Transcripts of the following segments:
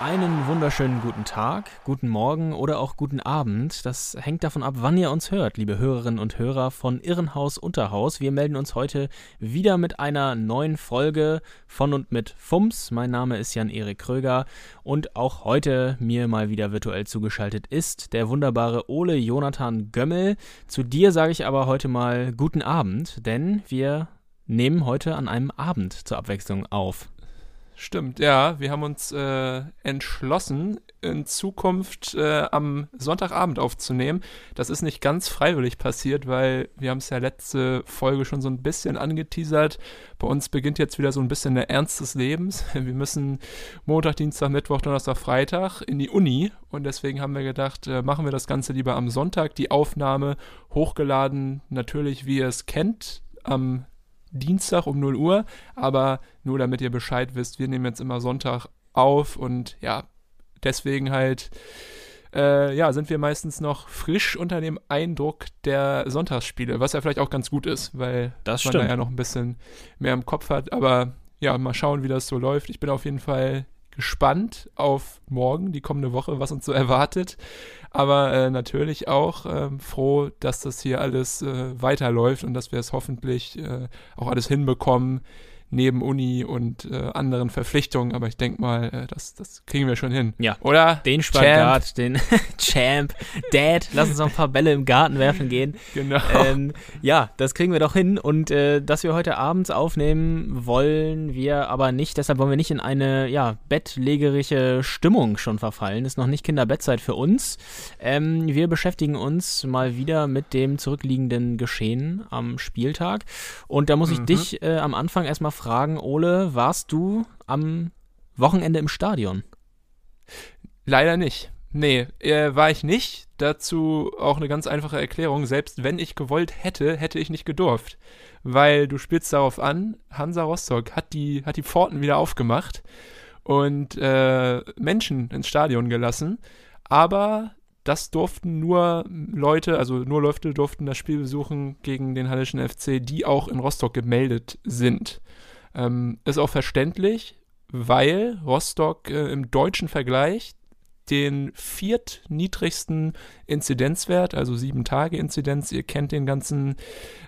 Einen wunderschönen guten Tag, guten Morgen oder auch guten Abend. Das hängt davon ab, wann ihr uns hört, liebe Hörerinnen und Hörer von Irrenhaus Unterhaus. Wir melden uns heute wieder mit einer neuen Folge von und mit FUMS. Mein Name ist Jan-Erik Kröger und auch heute mir mal wieder virtuell zugeschaltet ist der wunderbare Ole Jonathan Gömmel. Zu dir sage ich aber heute mal guten Abend, denn wir nehmen heute an einem Abend zur Abwechslung auf. Stimmt, ja. Wir haben uns äh, entschlossen, in Zukunft äh, am Sonntagabend aufzunehmen. Das ist nicht ganz freiwillig passiert, weil wir haben es ja letzte Folge schon so ein bisschen angeteasert. Bei uns beginnt jetzt wieder so ein bisschen der Ernst des Lebens. Wir müssen Montag, Dienstag, Mittwoch, Donnerstag, Freitag in die Uni und deswegen haben wir gedacht, äh, machen wir das Ganze lieber am Sonntag. Die Aufnahme hochgeladen, natürlich, wie ihr es kennt, am Dienstag um 0 Uhr, aber nur damit ihr Bescheid wisst, wir nehmen jetzt immer Sonntag auf und ja, deswegen halt, äh, ja, sind wir meistens noch frisch unter dem Eindruck der Sonntagsspiele, was ja vielleicht auch ganz gut ist, weil das man stimmt. da ja noch ein bisschen mehr im Kopf hat, aber ja, mal schauen, wie das so läuft. Ich bin auf jeden Fall gespannt auf morgen, die kommende Woche, was uns so erwartet. Aber äh, natürlich auch äh, froh, dass das hier alles äh, weiterläuft und dass wir es hoffentlich äh, auch alles hinbekommen, neben Uni und äh, anderen Verpflichtungen. Aber ich denke mal, äh, das, das kriegen wir schon hin. Ja. Oder? Den Spagat, den Champ, Dad, lass uns noch ein paar Bälle im Garten werfen gehen. Genau. Ähm, ja, das kriegen wir doch hin. Und äh, dass wir heute abends aufnehmen, wollen wir aber nicht. Deshalb wollen wir nicht in eine ja, bettlägerische Stimmung schon verfallen. Ist noch nicht Kinderbettzeit für uns. Ähm, wir beschäftigen uns mal wieder mit dem zurückliegenden Geschehen am Spieltag. Und da muss ich Mhm. dich äh, am Anfang erstmal fragen, Ole, warst du am Wochenende im Stadion? Leider nicht. Nee, äh, war ich nicht. Dazu auch eine ganz einfache Erklärung. Selbst wenn ich gewollt hätte, hätte ich nicht gedurft. Weil du spielst darauf an, Hansa Rostock hat die, hat die Pforten wieder aufgemacht und äh, Menschen ins Stadion gelassen. Aber das durften nur Leute, also nur Leute durften das Spiel besuchen gegen den Hallischen FC, die auch in Rostock gemeldet sind. Ähm, ist auch verständlich, weil Rostock äh, im deutschen Vergleich den viertniedrigsten Inzidenzwert, also sieben Tage Inzidenz. Ihr kennt den ganzen,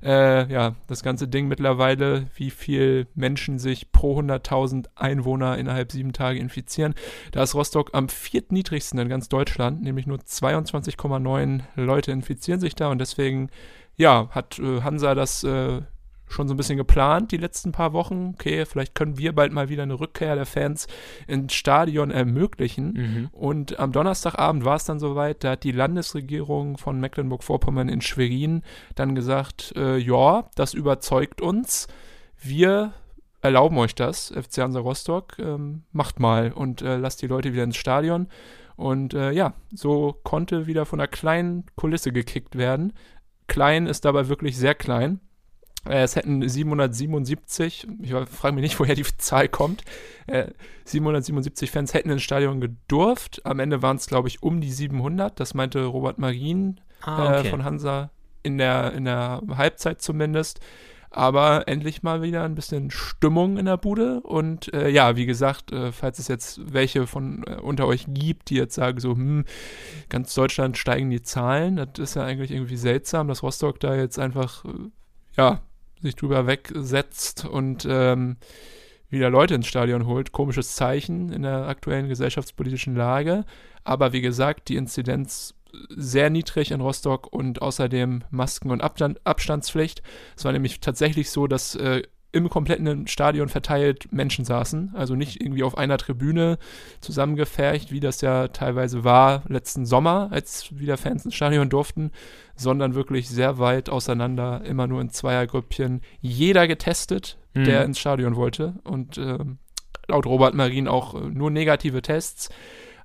äh, ja, das ganze Ding mittlerweile, wie viel Menschen sich pro 100.000 Einwohner innerhalb sieben Tage infizieren. Da ist Rostock am viertniedrigsten in ganz Deutschland, nämlich nur 22,9 Leute infizieren sich da und deswegen, ja, hat äh, Hansa das äh, schon so ein bisschen geplant die letzten paar Wochen. Okay, vielleicht können wir bald mal wieder eine Rückkehr der Fans ins Stadion ermöglichen. Und am Donnerstagabend war es dann soweit, da hat die Landesregierung von Mecklenburg-Vorpommern in Schwerin dann gesagt, äh, ja, das überzeugt uns. Wir erlauben euch das, FC Hansa Rostock, ähm, macht mal und äh, lasst die Leute wieder ins Stadion. Und äh, ja, so konnte wieder von einer kleinen Kulisse gekickt werden. Klein ist dabei wirklich sehr klein. Äh, Es hätten 777, ich frage mich nicht, woher die Zahl kommt, äh, 777 Fans hätten ins Stadion gedurft. Am Ende waren es, glaube ich, um die 700. Das meinte Robert Marien Ah, äh, von Hansa in der, in der Halbzeit zumindest. Aber endlich mal wieder ein bisschen Stimmung in der Bude. Und äh, ja, wie gesagt, äh, falls es jetzt welche von äh, unter euch gibt, die jetzt sagen, so, hm, ganz Deutschland steigen die Zahlen, das ist ja eigentlich irgendwie seltsam, dass Rostock da jetzt einfach, äh, ja, sich drüber wegsetzt und ähm, wieder Leute ins Stadion holt. Komisches Zeichen in der aktuellen gesellschaftspolitischen Lage. Aber wie gesagt, die Inzidenz sehr niedrig in Rostock und außerdem Masken- und Abstand Abstandspflicht. Es war nämlich tatsächlich so, dass äh, im kompletten Stadion verteilt Menschen saßen, also nicht irgendwie auf einer Tribüne zusammengefercht, wie das ja teilweise war letzten Sommer, als wieder Fans ins Stadion durften, sondern wirklich sehr weit auseinander, immer nur in Zweiergrüppchen. Jeder getestet, Mhm. der ins Stadion wollte und ähm, laut Robert Marien auch äh, nur negative Tests.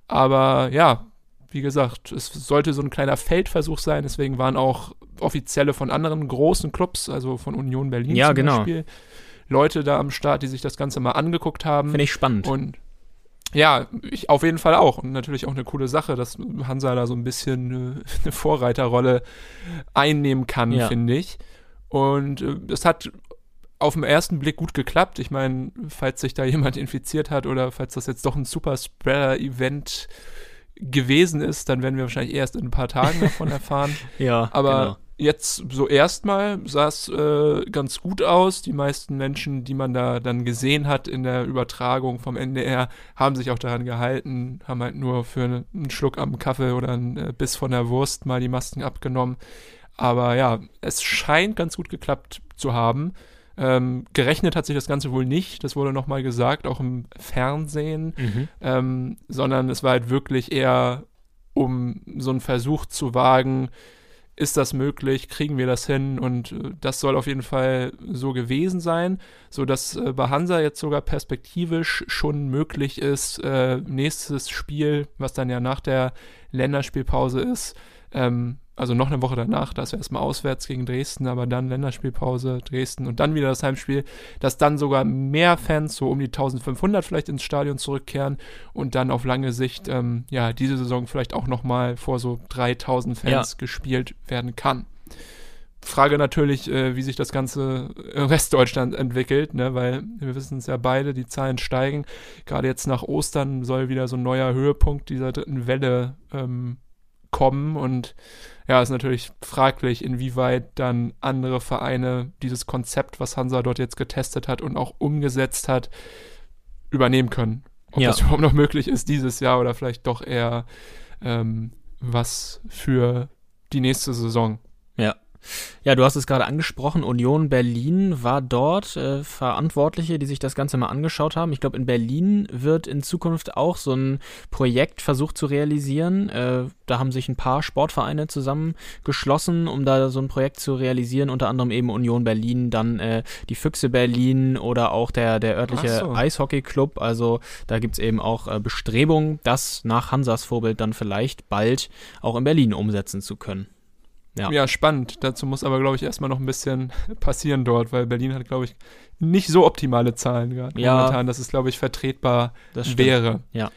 Aber ja, wie gesagt, es sollte so ein kleiner Feldversuch sein, deswegen waren auch Offizielle von anderen großen Clubs, also von Union Berlin Ja, zum genau. Beispiel, Leute da am Start, die sich das Ganze mal angeguckt haben. Finde ich spannend. Und ja, ich auf jeden Fall auch. Und natürlich auch eine coole Sache, dass Hansa da so ein bisschen äh, eine Vorreiterrolle einnehmen kann, Ja. finde ich. Und äh, das hat auf den ersten Blick gut geklappt. Ich meine, falls sich da jemand infiziert hat oder falls das jetzt doch ein Super-Spreader-Event gewesen ist, dann werden wir wahrscheinlich erst in ein paar Tagen davon erfahren. ja, Aber genau. Jetzt so erstmal sah es äh, ganz gut aus. Die meisten Menschen, die man da dann gesehen hat in der Übertragung vom NDR, haben sich auch daran gehalten, haben halt nur für ne- einen Schluck am Kaffee oder einen äh, Biss von der Wurst mal die Masken abgenommen. Aber ja, es scheint ganz gut geklappt zu haben. Ähm, gerechnet hat sich das Ganze wohl nicht, das wurde nochmal gesagt, auch im Fernsehen Mhm. ähm, sondern es war halt wirklich eher, um so einen Versuch zu wagen, ist das möglich, kriegen wir das hin? Und äh, das soll auf jeden Fall so gewesen sein, sodass äh, bei Hansa jetzt sogar perspektivisch schon möglich ist, äh, nächstes Spiel, was dann ja nach der Länderspielpause ist, ähm, also noch eine Woche danach, das wäre erstmal auswärts gegen Dresden, aber dann Länderspielpause, Dresden und dann wieder das Heimspiel, dass dann sogar mehr Fans, so um die 1500 vielleicht ins Stadion zurückkehren und dann auf lange Sicht, ähm, ja, diese Saison vielleicht auch nochmal vor so 3000 Fans gespielt werden kann. Frage natürlich, äh, wie sich das Ganze im Rest Deutschland entwickelt, ne? weil wir wissen es ja beide, die Zahlen steigen. Gerade jetzt nach Ostern soll wieder so ein neuer Höhepunkt dieser dritten Welle ähm, kommen und ja, ist natürlich fraglich, inwieweit dann andere Vereine dieses Konzept, was Hansa dort jetzt getestet hat und auch umgesetzt hat, übernehmen können. Ob Ja. das überhaupt noch möglich ist dieses Jahr oder vielleicht doch eher ähm, was für die nächste Saison. Ja, du hast es gerade angesprochen, Union Berlin war dort äh, Verantwortliche, die sich das Ganze mal angeschaut haben. Ich glaube, in Berlin wird in Zukunft auch so ein Projekt versucht zu realisieren. Äh, da haben sich ein paar Sportvereine zusammengeschlossen, um da so ein Projekt zu realisieren, unter anderem eben Union Berlin, dann äh, die Füchse Berlin oder auch der, der örtliche so. Eishockey-Club. Also da gibt's eben auch äh, Bestrebungen, das nach Hansas Vorbild dann vielleicht bald auch in Berlin umsetzen zu können. Ja. Ja. spannend. Dazu muss aber, glaube ich, erstmal noch ein bisschen passieren dort, weil Berlin hat, glaube ich, nicht so optimale Zahlen gerade Ja. momentan, dass es, glaube ich, vertretbar wäre. Ja.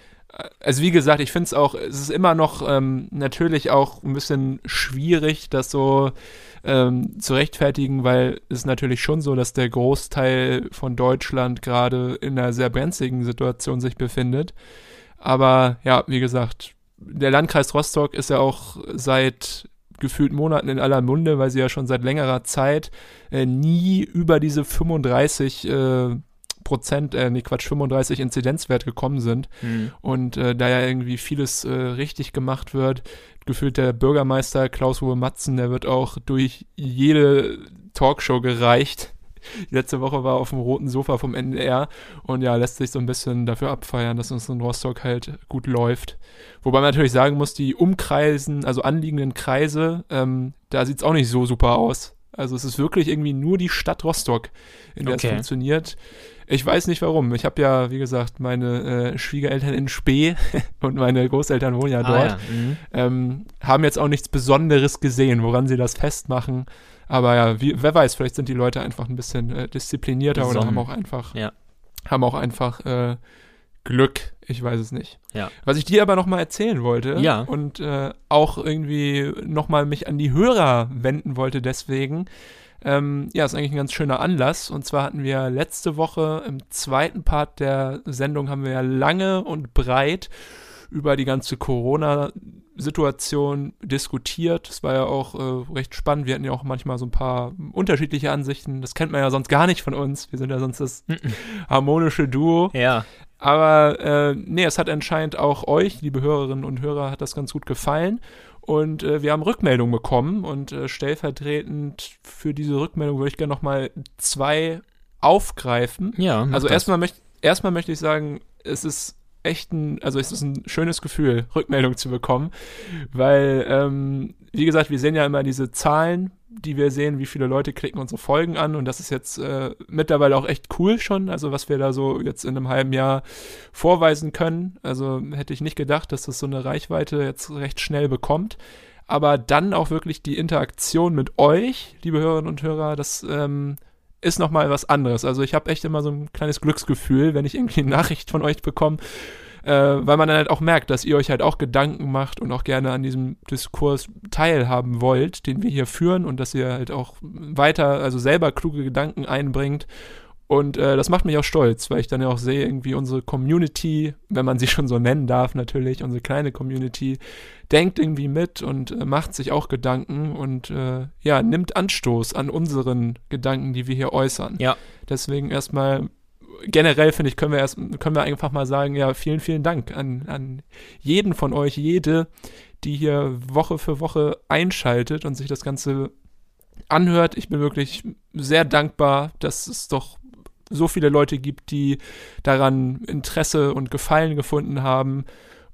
Also wie gesagt, ich finde es auch, es ist immer noch ähm, natürlich auch ein bisschen schwierig, das so ähm, zu rechtfertigen, weil es ist natürlich schon so, dass der Großteil von Deutschland gerade in einer sehr brenzligen Situation sich befindet. Aber ja, wie gesagt, der Landkreis Rostock ist ja auch seit gefühlt Monaten in aller Munde, weil sie ja schon seit längerer Zeit äh, nie über diese 35 äh, Prozent, äh, nee, Quatsch, 35 Inzidenzwert gekommen sind Hm. und äh, da ja irgendwie vieles äh, richtig gemacht wird. Gefühlt der Bürgermeister Klaus-Uwe Matzen, der wird auch durch jede Talkshow gereicht. Die letzte Woche war auf dem roten Sofa vom NDR und ja, lässt sich so ein bisschen dafür abfeiern, dass uns in Rostock halt gut läuft. Wobei man natürlich sagen muss, die Umkreisen, also anliegenden Kreise, ähm, da sieht's auch nicht so super aus. Also es ist wirklich irgendwie nur die Stadt Rostock, in der Okay. es funktioniert. Ich weiß nicht warum. Ich habe ja, wie gesagt, meine äh, Schwiegereltern in Spee und meine Großeltern wohnen ja Ah, dort. ja. Mhm. Ähm, haben jetzt auch nichts Besonderes gesehen, woran sie das festmachen. Aber ja, wie, wer weiß, vielleicht sind die Leute einfach ein bisschen äh, disziplinierter oder Besonnen. haben auch einfach, Ja. haben auch einfach äh, Glück. Ich weiß es nicht. Ja. Was ich dir aber nochmal erzählen wollte Ja. und äh, auch irgendwie nochmal mich an die Hörer wenden wollte deswegen, ähm, ja, ist eigentlich ein ganz schöner Anlass. Und zwar hatten wir letzte Woche im zweiten Part der Sendung haben wir ja lange und breit über die ganze Corona-Situation diskutiert. Es war ja auch äh, recht spannend. Wir hatten ja auch manchmal so ein paar unterschiedliche Ansichten. Das kennt man ja sonst gar nicht von uns. Wir sind ja sonst das harmonische Duo. Ja. Aber äh, nee, es hat anscheinend auch euch, liebe Hörerinnen und Hörer, hat das ganz gut gefallen. Und äh, wir haben Rückmeldungen bekommen und äh, stellvertretend für diese Rückmeldung würde ich gerne nochmal zwei aufgreifen. Ja. Also das. erstmal möchte erstmal möchte ich sagen, es ist echt ein, also es ist ein schönes Gefühl, Rückmeldung zu bekommen, weil, ähm, wie gesagt, wir sehen ja immer diese Zahlen, die wir sehen, wie viele Leute klicken unsere Folgen an und das ist jetzt äh, mittlerweile auch echt cool schon, also was wir da so jetzt in einem halben Jahr vorweisen können. Also hätte ich nicht gedacht, dass das so eine Reichweite jetzt recht schnell bekommt. Aber dann auch wirklich die Interaktion mit euch, liebe Hörerinnen und Hörer, das ähm, ist nochmal was anderes. Also ich habe echt immer so ein kleines Glücksgefühl, wenn ich irgendwie eine Nachricht von euch bekomme, äh, weil man dann halt auch merkt, dass ihr euch halt auch Gedanken macht und auch gerne an diesem Diskurs teilhaben wollt, den wir hier führen und dass ihr halt auch weiter, also selber kluge Gedanken einbringt und äh, das macht mich auch stolz, weil ich dann ja auch sehe, irgendwie unsere Community, wenn man sie schon so nennen darf, natürlich, unsere kleine Community, denkt irgendwie mit und äh, macht sich auch Gedanken und äh, ja, nimmt Anstoß an unseren Gedanken, die wir hier äußern. Ja. Deswegen erstmal generell finde ich, können wir erst, können wir einfach mal sagen, ja, vielen, vielen Dank an, an jeden von euch, jede, die hier Woche für Woche einschaltet und sich das Ganze anhört. Ich bin wirklich sehr dankbar, dass es doch so viele Leute gibt, die daran Interesse und Gefallen gefunden haben.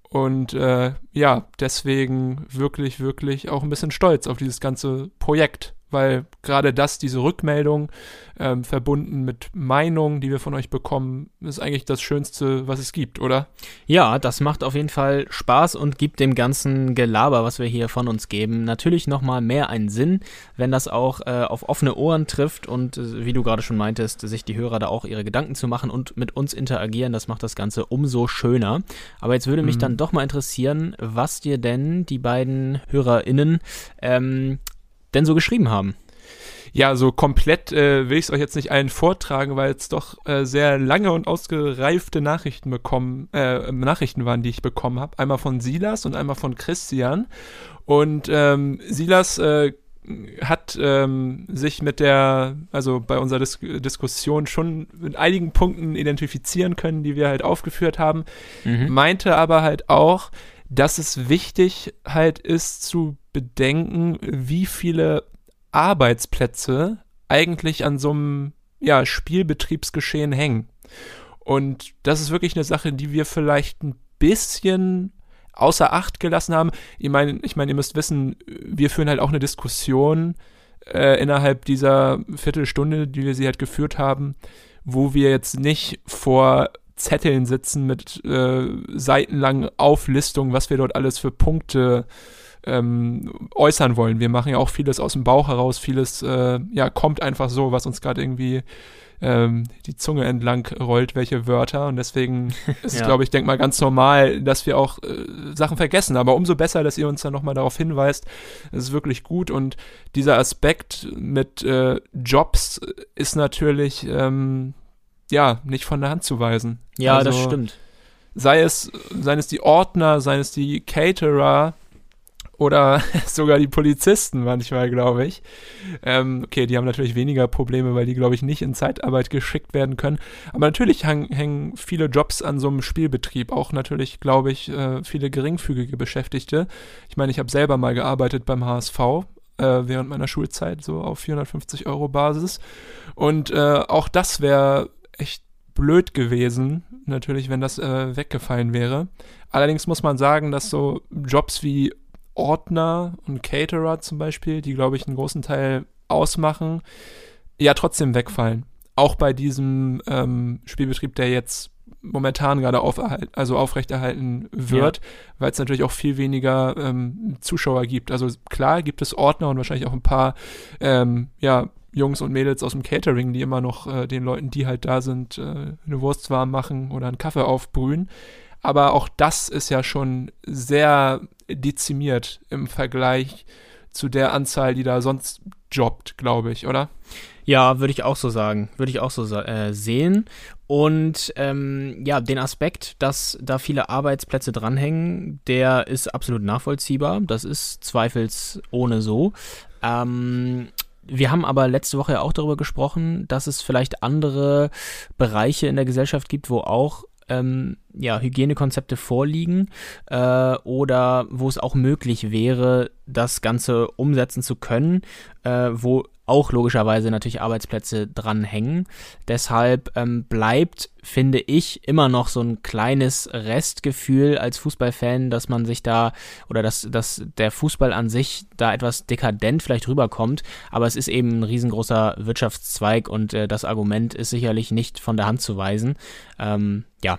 Und äh, ja, deswegen wirklich, wirklich auch ein bisschen stolz auf dieses ganze Projekt weil gerade das, diese Rückmeldung, ähm, verbunden mit Meinungen, die wir von euch bekommen, ist eigentlich das Schönste, was es gibt, oder? Ja, das macht auf jeden Fall Spaß und gibt dem ganzen Gelaber, was wir hier von uns geben, natürlich nochmal mehr einen Sinn, wenn das auch äh, auf offene Ohren trifft und äh, wie du gerade schon meintest, sich die Hörer da auch ihre Gedanken zu machen und mit uns interagieren, das macht das Ganze umso schöner. Aber jetzt würde mich mhm. dann doch mal interessieren, was dir denn die beiden HörerInnen ähm, denn so geschrieben haben. Ja, so komplett äh, will ich es euch jetzt nicht allen vortragen, weil es doch äh, sehr lange und ausgereifte Nachrichten bekommen, äh, Nachrichten waren, die ich bekommen habe. Einmal von Silas und einmal von Christian. Und ähm, Silas äh, hat ähm, sich mit der, also bei unserer Dis Diskussion schon mit einigen Punkten identifizieren können, die wir halt aufgeführt haben, mhm. meinte aber halt auch, dass es wichtig halt ist zu bedenken, wie viele Arbeitsplätze eigentlich an so einem ja, Spielbetriebsgeschehen hängen. Und das ist wirklich eine Sache, die wir vielleicht ein bisschen außer Acht gelassen haben. Ich meine, ich meine, ihr müsst wissen, wir führen halt auch eine Diskussion äh, innerhalb dieser Viertelstunde, die wir sie halt geführt haben, wo wir jetzt nicht vor Zetteln sitzen mit äh, seitenlangen Auflistungen, was wir dort alles für Punkte ähm, äußern wollen. Wir machen ja auch vieles aus dem Bauch heraus, vieles äh, ja kommt einfach so, was uns gerade irgendwie ähm, die Zunge entlang rollt, welche Wörter. Und deswegen ist es, glaube ich, denk mal ganz normal, dass wir auch äh, Sachen vergessen. Aber umso besser, dass ihr uns dann nochmal darauf hinweist. Es ist wirklich gut. Und dieser Aspekt mit äh, Jobs ist natürlich ähm, ja, nicht von der Hand zu weisen. Ja, also, das stimmt. Sei es, seien es die Ordner, seien es die Caterer oder sogar die Polizisten manchmal, glaube ich. Ähm, okay, die haben natürlich weniger Probleme, weil die, glaube ich, nicht in Zeitarbeit geschickt werden können. Aber natürlich hang, hängen viele Jobs an so einem Spielbetrieb. Auch natürlich, glaube ich, äh, viele geringfügige Beschäftigte. Ich meine, ich habe selber mal gearbeitet beim HSV, äh, während meiner Schulzeit, so auf 450 Euro Basis. Und äh, auch das wäre echt blöd gewesen, natürlich, wenn das äh, weggefallen wäre. Allerdings muss man sagen, dass so Jobs wie Ordner und Caterer zum Beispiel, die, glaube ich, einen großen Teil ausmachen, ja trotzdem wegfallen. Auch bei diesem ähm, Spielbetrieb, der jetzt momentan gerade also aufrechterhalten wird, ja. weil es natürlich auch viel weniger ähm, Zuschauer gibt. Also klar gibt es Ordner und wahrscheinlich auch ein paar ähm, ja, Jungs und Mädels aus dem Catering, die immer noch äh, den Leuten, die halt da sind, äh, eine Wurst warm machen oder einen Kaffee aufbrühen. Aber auch das ist ja schon sehr dezimiert im Vergleich zu der Anzahl, die da sonst jobbt, glaube ich, oder? Ja, würde ich auch so sagen. Würde ich auch so äh, sehen. Und ähm, ja, den Aspekt, dass da viele Arbeitsplätze dranhängen, der ist absolut nachvollziehbar. Das ist zweifelsohne so. Ähm, wir haben aber letzte Woche ja auch darüber gesprochen, dass es vielleicht andere Bereiche in der Gesellschaft gibt, wo auch ähm, ja, Hygienekonzepte vorliegen äh, oder wo es auch möglich wäre, das Ganze umsetzen zu können, äh, wo auch logischerweise natürlich Arbeitsplätze dranhängen. Deshalb ähm, bleibt, finde ich, immer noch so ein kleines Restgefühl als Fußballfan, dass man sich da oder dass, dass der Fußball an sich da etwas dekadent vielleicht rüberkommt. Aber es ist eben ein riesengroßer Wirtschaftszweig und äh, das Argument ist sicherlich nicht von der Hand zu weisen. Ähm, ja,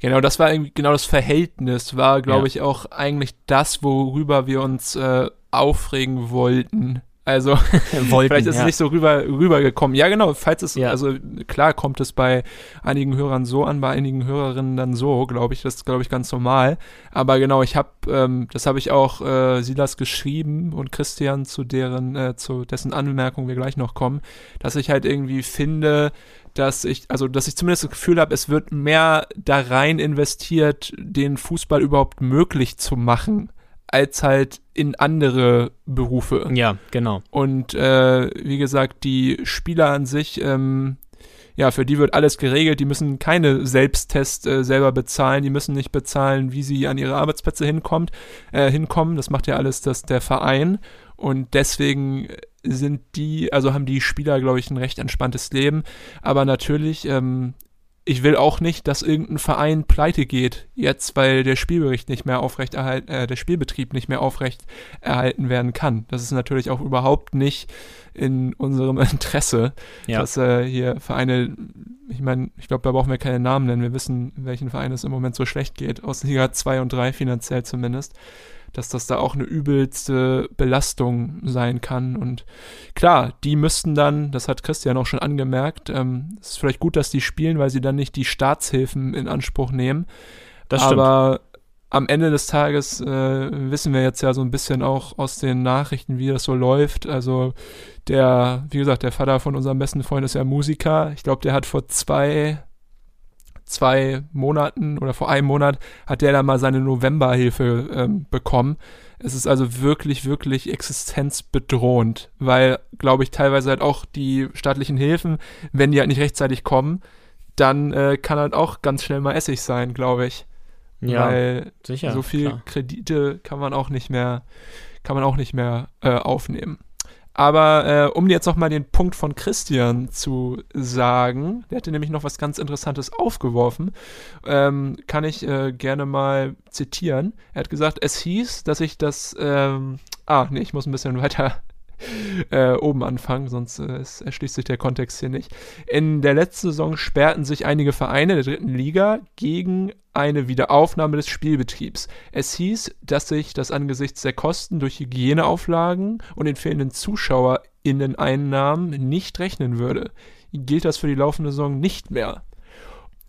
Genau, das war genau das Verhältnis, war, glaube Ja. ich, auch eigentlich das, worüber wir uns äh, aufregen wollten. Also wollten. vielleicht ist ja. es nicht so rüber rübergekommen. Ja, genau, falls es, Ja. also klar kommt es bei einigen Hörern so an, bei einigen Hörerinnen dann so, glaube ich, das ist, glaube ich, ganz normal. Aber genau, ich habe, ähm, das habe ich auch äh, Silas geschrieben und Christian zu deren, äh, zu dessen Anmerkung wir gleich noch kommen, dass ich halt irgendwie finde, dass ich, also dass ich zumindest das Gefühl habe, es wird mehr da rein investiert, den Fußball überhaupt möglich zu machen, als halt in andere Berufe. Ja, genau. Und äh, wie gesagt, die Spieler an sich, ähm, ja, für die wird alles geregelt. Die müssen keine Selbsttests äh, selber bezahlen. Die müssen nicht bezahlen, wie sie an ihre Arbeitsplätze hinkommt, äh, hinkommen. Das macht ja alles das, der Verein. Und deswegen sind die, also haben die Spieler, glaube ich, ein recht entspanntes Leben. Aber natürlich, ähm, ich will auch nicht, dass irgendein Verein pleite geht, jetzt, weil der Spielbericht nicht mehr aufrecht erhalten, äh, der Spielbetrieb nicht mehr aufrecht erhalten werden kann. Das ist natürlich auch überhaupt nicht in unserem Interesse, Ja. dass äh, hier Vereine, ich meine, ich glaube, da brauchen wir keine Namen nennen. Wir wissen, welchen Verein es im Moment so schlecht geht, aus Liga 2 und 3 finanziell zumindest, dass das da auch eine übelste Belastung sein kann. Und klar, die müssten dann, das hat Christian auch schon angemerkt, ähm, es ist vielleicht gut, dass die spielen, weil sie dann nicht die Staatshilfen in Anspruch nehmen. Das stimmt. Aber am Ende des Tages äh, wissen wir jetzt ja so ein bisschen auch aus den Nachrichten, wie das so läuft. Also der, wie gesagt, der Vater von unserem besten Freund ist ja Musiker. Ich glaube, der hat vor zwei, zwei Monaten oder vor einem Monat hat der da mal seine Novemberhilfe ähm, bekommen. Es ist also wirklich, wirklich existenzbedrohend, weil, glaube ich, teilweise halt auch die staatlichen Hilfen, wenn die halt nicht rechtzeitig kommen, dann äh, kann halt auch ganz schnell mal Essig sein, glaube ich. ja, weil sicher. so viel klar. Kredite kann man auch nicht mehr, kann man auch nicht mehr äh, aufnehmen. Aber äh, um jetzt noch mal den Punkt von Christian zu sagen, der hatte nämlich noch was ganz Interessantes aufgeworfen, ähm, kann ich äh, gerne mal zitieren. Er hat gesagt, es hieß, dass ich das, ähm, ah, nee, ich muss ein bisschen weiter äh, oben anfangen, sonst äh, erschließt sich der Kontext hier nicht. In der letzten Saison sperrten sich einige Vereine der dritten Liga gegen eine Wiederaufnahme des Spielbetriebs. Es hieß, dass sich das angesichts der Kosten durch Hygieneauflagen und den fehlenden ZuschauerInnen-Einnahmen nicht rechnen würde. Gilt das für die laufende Saison nicht mehr?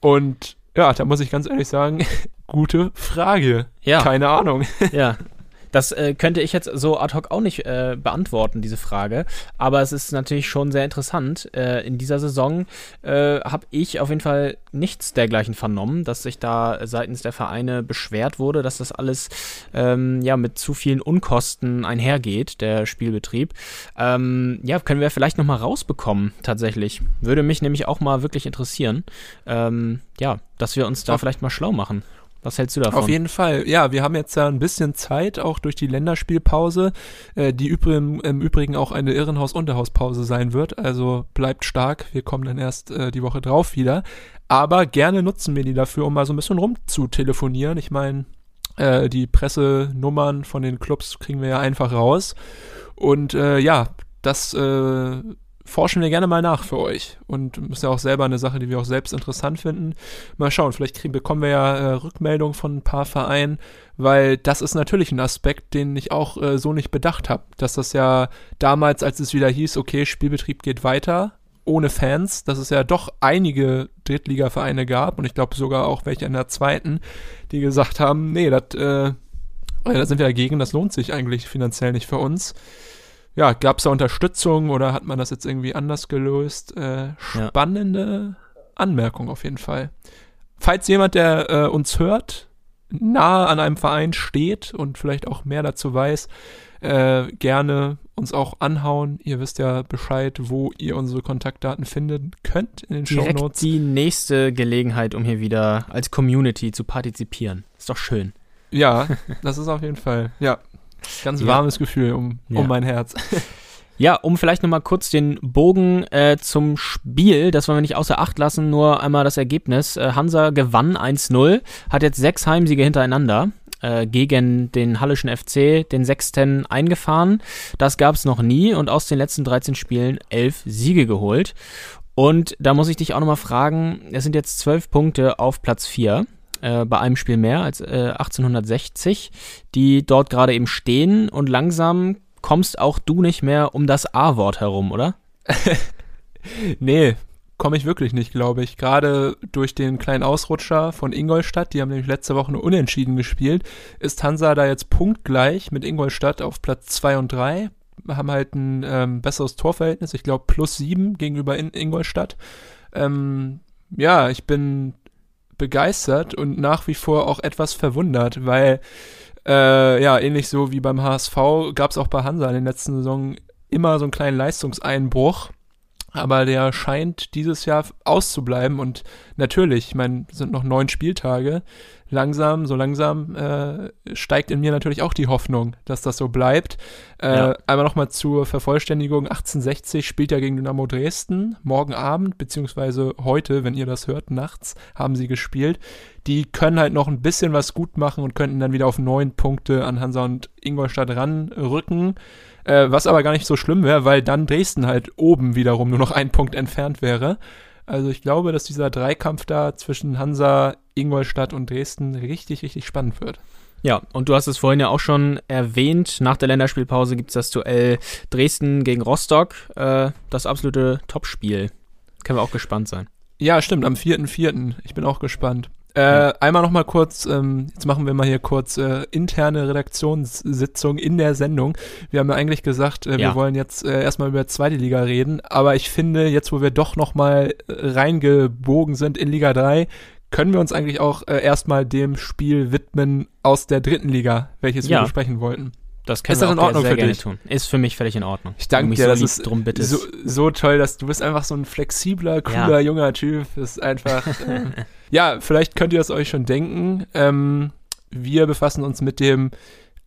Und ja, da muss ich ganz ehrlich sagen, gute Frage. Ja. Keine Ahnung. Ja. Das äh, könnte ich jetzt so ad hoc auch nicht äh, beantworten, diese Frage. Aber es ist natürlich schon sehr interessant. Äh, in dieser Saison äh, habe ich auf jeden Fall nichts dergleichen vernommen, dass sich da seitens der Vereine beschwert wurde, dass das alles ähm, ja mit zu vielen Unkosten einhergeht, der Spielbetrieb. Ähm, ja, können wir vielleicht nochmal rausbekommen, tatsächlich. Würde mich nämlich auch mal wirklich interessieren. Ähm, ja, dass wir uns da vielleicht mal schlau machen. Was hältst du davon? Auf jeden Fall. Ja, wir haben jetzt ja ein bisschen Zeit, auch durch die Länderspielpause, äh, die übrigen, im Übrigen auch eine Irrenhaus-Unterhauspause sein wird. Also bleibt stark. Wir kommen dann erst äh, die Woche drauf wieder. Aber gerne nutzen wir die dafür, um mal so ein bisschen rumzutelefonieren. Ich meine, äh, die Pressenummern von den Clubs kriegen wir ja einfach raus. Und äh, ja, das äh, forschen wir gerne mal nach für euch. Und ist ja auch selber eine Sache, die wir auch selbst interessant finden. Mal schauen, vielleicht kriegen, bekommen wir ja äh, Rückmeldungen von ein paar Vereinen, weil das ist natürlich ein Aspekt, den ich auch äh, so nicht bedacht habe. Dass das ja damals, als es wieder hieß, okay, Spielbetrieb geht weiter, ohne Fans, dass es ja doch einige Drittligavereine gab und ich glaube sogar auch welche in der zweiten, die gesagt haben, nee, das, äh, da sind wir dagegen, das lohnt sich eigentlich finanziell nicht für uns. Ja, gab es da Unterstützung oder hat man das jetzt irgendwie anders gelöst? Äh, spannende Anmerkung auf jeden Fall. Falls jemand, der äh, uns hört, nahe an einem Verein steht und vielleicht auch mehr dazu weiß, äh, gerne uns auch anhauen. Ihr wisst ja Bescheid, wo ihr unsere Kontaktdaten finden könnt in den Direkt Shownotes. die nächste Gelegenheit, um hier wieder als Community zu partizipieren. Ist doch schön. Ja, das ist auf jeden Fall, ja, ganz Ja. warmes Gefühl um, Ja. um mein Herz. Ja, um vielleicht nochmal kurz den Bogen äh, zum Spiel, das wollen wir nicht außer Acht lassen, nur einmal das Ergebnis. Äh, Hansa gewann 1-0, hat jetzt sechs Heimsiege hintereinander äh, gegen den Hallischen FC, den sechsten eingefahren. Das gab es noch nie und aus den letzten 13 Spielen elf Siege geholt. Und da muss ich dich auch nochmal fragen, es sind jetzt zwölf Punkte auf Platz 4 äh, bei einem Spiel mehr als äh, 1860, die dort gerade eben stehen und langsam kommst auch du nicht mehr um das A-Wort herum, oder? nee, komme ich wirklich nicht, glaube ich. Gerade durch den kleinen Ausrutscher von Ingolstadt, die haben nämlich letzte Woche nur unentschieden gespielt, ist Hansa da jetzt punktgleich mit Ingolstadt auf Platz 2 und 3. Haben halt ein ähm, besseres Torverhältnis, ich glaube plus 7 gegenüber in Ingolstadt. Ähm, ja, ich bin begeistert und nach wie vor auch etwas verwundert, weil äh, ja, ähnlich so wie beim HSV gab es auch bei Hansa in den letzten Saison immer so einen kleinen Leistungseinbruch aber der scheint dieses Jahr auszubleiben und natürlich, ich meine, sind noch neun Spieltage. Langsam, so langsam äh, steigt in mir natürlich auch die Hoffnung, dass das so bleibt. Äh, ja. Einmal nochmal zur Vervollständigung: 1860 spielt ja gegen Dynamo Dresden. Morgen Abend, beziehungsweise heute, wenn ihr das hört, nachts, haben sie gespielt. Die können halt noch ein bisschen was gut machen und könnten dann wieder auf neun Punkte an Hansa und Ingolstadt ranrücken. Äh, was aber gar nicht so schlimm wäre, weil dann Dresden halt oben wiederum nur noch ein Punkt entfernt wäre. Also ich glaube, dass dieser Dreikampf da zwischen Hansa, Ingolstadt und Dresden richtig, richtig spannend wird. Ja, und du hast es vorhin ja auch schon erwähnt, nach der Länderspielpause gibt es das Duell Dresden gegen Rostock, äh, das absolute Topspiel. Können wir auch gespannt sein. Ja, stimmt, am 4.4. Ich bin auch gespannt. Äh, einmal noch mal kurz, ähm, jetzt machen wir mal hier kurz äh, interne Redaktionssitzung in der Sendung. Wir haben ja eigentlich gesagt, äh, ja. wir wollen jetzt äh, erstmal über zweite Liga reden, aber ich finde, jetzt wo wir doch noch mal äh, reingebogen sind in Liga 3, können wir uns eigentlich auch äh, erstmal dem Spiel widmen aus der dritten Liga, welches ja. wir besprechen wollten. Das können ist wir das in Ordnung für dich? Tun. Ist für mich völlig in Ordnung. Ich danke dir, so das ist drum bittest. So, so, toll, dass du bist einfach so ein flexibler, cooler, ja. junger Typ. Das ist einfach. äh, ja, vielleicht könnt ihr es euch schon denken. Ähm, wir befassen uns mit dem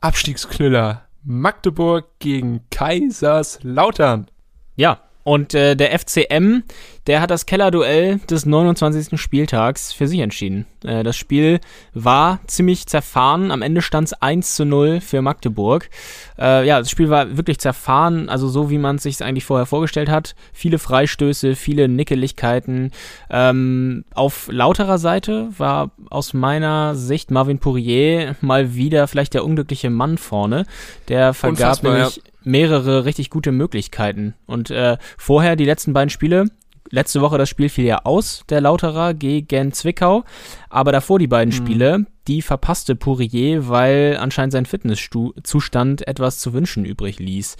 Abstiegsknüller Magdeburg gegen Kaiserslautern. Ja, und äh, der FCM, der hat das Kellerduell des 29. Spieltags für sich entschieden. Äh, das Spiel war ziemlich zerfahren. Am Ende stand es 1 zu 0 für Magdeburg. Äh, ja, das Spiel war wirklich zerfahren, also so wie man es sich eigentlich vorher vorgestellt hat. Viele Freistöße, viele Nickeligkeiten. Ähm, auf lauterer Seite war aus meiner Sicht Marvin Pourier mal wieder vielleicht der unglückliche Mann vorne. Der vergab Unfassbar, nämlich ja mehrere richtig gute Möglichkeiten. Und äh, vorher die letzten beiden Spiele, letzte Woche das Spiel fiel ja aus, der Lauterer gegen Zwickau, aber davor die beiden mhm. Spiele, die verpasste Pourier, weil anscheinend sein Fitnesszustand etwas zu wünschen übrig ließ.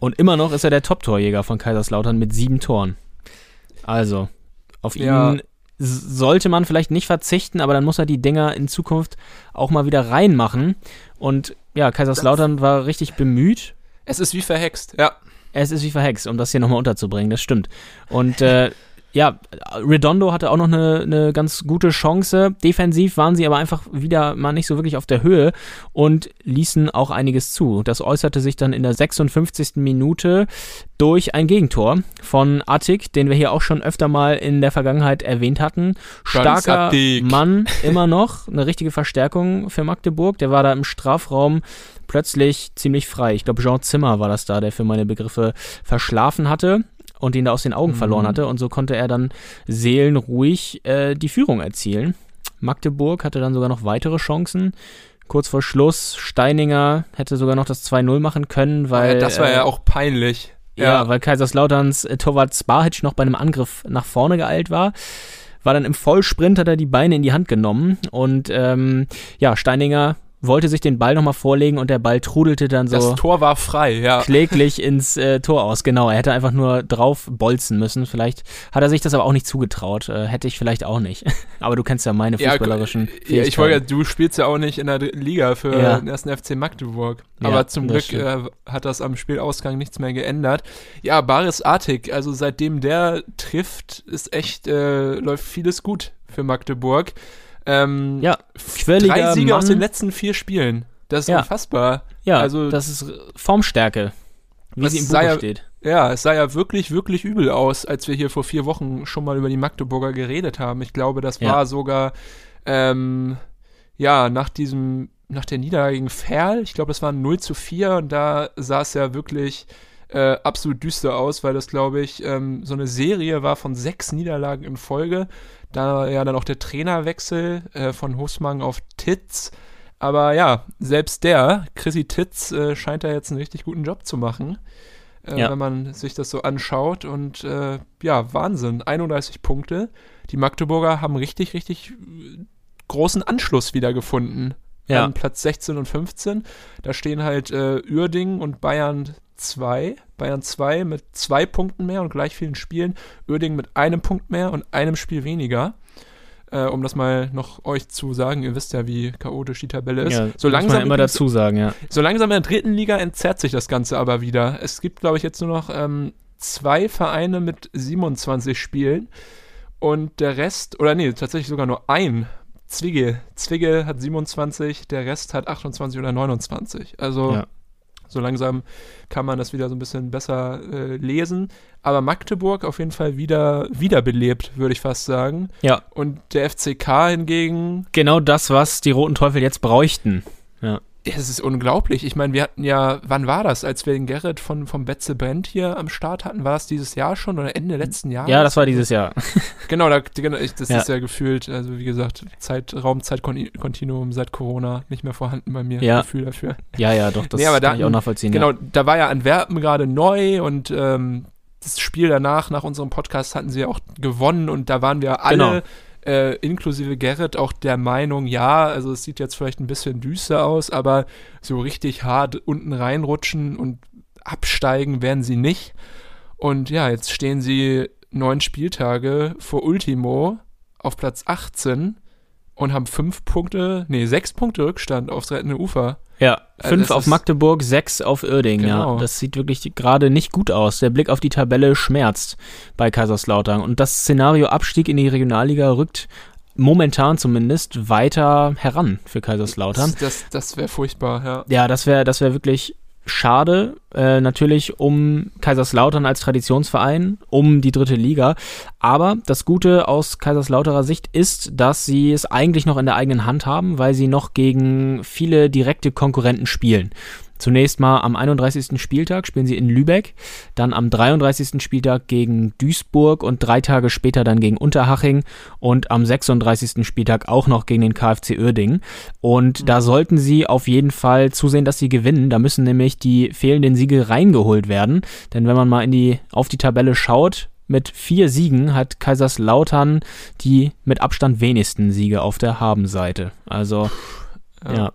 Und immer noch ist er der Top-Torjäger von Kaiserslautern mit sieben Toren. Also, auf ja. ihn sollte man vielleicht nicht verzichten, aber dann muss er die Dinger in Zukunft auch mal wieder reinmachen. Und ja, Kaiserslautern war richtig bemüht es ist wie verhext, ja. Es ist wie verhext, um das hier nochmal unterzubringen, das stimmt. Und äh, ja, Redondo hatte auch noch eine, eine ganz gute Chance. Defensiv waren sie aber einfach wieder mal nicht so wirklich auf der Höhe und ließen auch einiges zu. Das äußerte sich dann in der 56. Minute durch ein Gegentor von Attik, den wir hier auch schon öfter mal in der Vergangenheit erwähnt hatten. Starker Mann immer noch, eine richtige Verstärkung für Magdeburg. Der war da im Strafraum plötzlich ziemlich frei. Ich glaube, Jean Zimmer war das da, der für meine Begriffe verschlafen hatte und ihn da aus den Augen mhm. verloren hatte. Und so konnte er dann seelenruhig äh, die Führung erzielen. Magdeburg hatte dann sogar noch weitere Chancen. Kurz vor Schluss, Steininger hätte sogar noch das 2-0 machen können, weil. Ja, das war äh, ja auch peinlich. Ja, ja, weil Kaiserslauterns äh, Torwart Sparhic noch bei einem Angriff nach vorne geeilt war war dann im Vollsprint, hat er die Beine in die Hand genommen und ähm, ja, Steininger wollte sich den Ball nochmal vorlegen und der Ball trudelte dann so. Das Tor war frei, ja. Kläglich ins äh, Tor aus, genau. Er hätte einfach nur drauf bolzen müssen. Vielleicht hat er sich das aber auch nicht zugetraut. Äh, hätte ich vielleicht auch nicht. aber du kennst ja meine fußballerischen ja, ja ich wollte ja, du spielst ja auch nicht in der Liga für ja. den ersten FC Magdeburg. Aber zum Glück äh, hat das am Spielausgang nichts mehr geändert. Ja, Baris Artig, also seitdem der trifft, ist echt, äh, läuft vieles gut für Magdeburg. Ähm, ja, drei Siege Mann. aus den letzten vier Spielen. Das ist ja. unfassbar. Ja, also das ist Formstärke. wie Es sie im Buch ja- steht. Ja, es sah ja wirklich, wirklich übel aus, als wir hier vor vier Wochen schon mal über die Magdeburger geredet haben. Ich glaube, das Ja. war sogar, ähm, ja, nach diesem, nach der Niederlage gegen Ferl, ich glaube, das war ein 0 zu 4 und da sah es ja wirklich äh, absolut düster aus, weil das, glaube ich, ähm, so eine Serie war von sechs Niederlagen in Folge. Da ja dann auch der Trainerwechsel äh, von Husmang auf Titz. Aber ja, selbst der, Chrissy Titz, äh, scheint da jetzt einen richtig guten Job zu machen äh, Ja. wenn man sich das so anschaut. Und äh, ja, Wahnsinn, 31 Punkte. Die Magdeburger haben richtig, richtig äh, großen Anschluss wiedergefunden. Ja. An Platz 16 und 15. Da stehen halt äh, Uerdingen und Bayern 2. Bayern 2 mit zwei Punkten mehr und gleich vielen Spielen. Uerdingen mit einem Punkt mehr und einem Spiel weniger. Äh, um das mal noch euch zu sagen, ihr wisst ja, wie chaotisch die Tabelle ist. Ja, so muss langsam man immer übrigens- dazu sagen, ja. so langsam in der dritten Liga entzerrt sich das Ganze aber wieder. Es gibt, glaube ich, jetzt nur noch ähm, zwei Vereine mit 27 Spielen und der Rest, oder nee, tatsächlich sogar nur ein. Zwicke. Zwicke hat 27, der Rest hat 28 oder 29. Also Ja. So langsam kann man das wieder so ein bisschen besser äh, lesen. Aber Magdeburg auf jeden Fall wieder wiederbelebt, würde ich fast sagen. Ja. Und der FCK hingegen Genau das, was die Roten Teufel jetzt bräuchten. Ja, Es ist unglaublich. Ich meine, wir hatten ja, wann war das, als wir den Gerrit von, vom Betze Brent hier am Start hatten? War das dieses Jahr schon oder Ende letzten Jahres? Ja, das war dieses Jahr. Genau, da, genau das Ja. ist ja gefühlt, also wie gesagt, Zeit, Raumzeitkontinuum seit Corona nicht mehr vorhanden bei mir. Ja. Gefühl dafür. Ja, ja, doch, das Nee, aber kann da- ich auch nachvollziehen. Genau, Ja. da war ja Antwerpen gerade neu und ähm, das Spiel danach, nach unserem Podcast, hatten sie ja auch gewonnen und da waren wir alle, äh, inklusive Gerrit, auch der Meinung, ja, also es sieht jetzt vielleicht ein bisschen düster aus, aber so richtig hart unten reinrutschen und absteigen werden sie nicht. Und ja, jetzt stehen sie neun Spieltage vor Ultimo auf Platz 18 und haben fünf Punkte, nee, sechs Punkte Rückstand aufs rettende Ufer. Ja, Also fünf auf Magdeburg, sechs auf Uerdingen, Genau. ja. Das sieht wirklich gerade nicht gut aus. Der Blick auf die Tabelle schmerzt bei Kaiserslautern. Und das Szenario Abstieg in die Regionalliga rückt momentan zumindest weiter heran für Kaiserslautern. Das, das, das wäre furchtbar, ja. Ja, das wäre das wär wirklich schade. Äh, natürlich um Kaiserslautern als Traditionsverein, um die dritte Liga. Aber das Gute aus Kaiserslauterer Sicht ist, dass sie es eigentlich noch in der eigenen Hand haben, weil sie noch gegen viele direkte Konkurrenten spielen. Zunächst mal am 31. Spieltag spielen sie in Lübeck, dann am 33. Spieltag gegen Duisburg und drei Tage später dann gegen Unterhaching und am 36. Spieltag auch noch gegen den KfC Uerdingen. Und da sollten sie auf jeden Fall zusehen, dass sie gewinnen. Da müssen nämlich die fehlenden Siege reingeholt werden. Denn wenn man mal in die, auf die Tabelle schaut, mit vier Siegen hat Kaiserslautern die mit Abstand wenigsten Siege auf der Habenseite. Also, ja,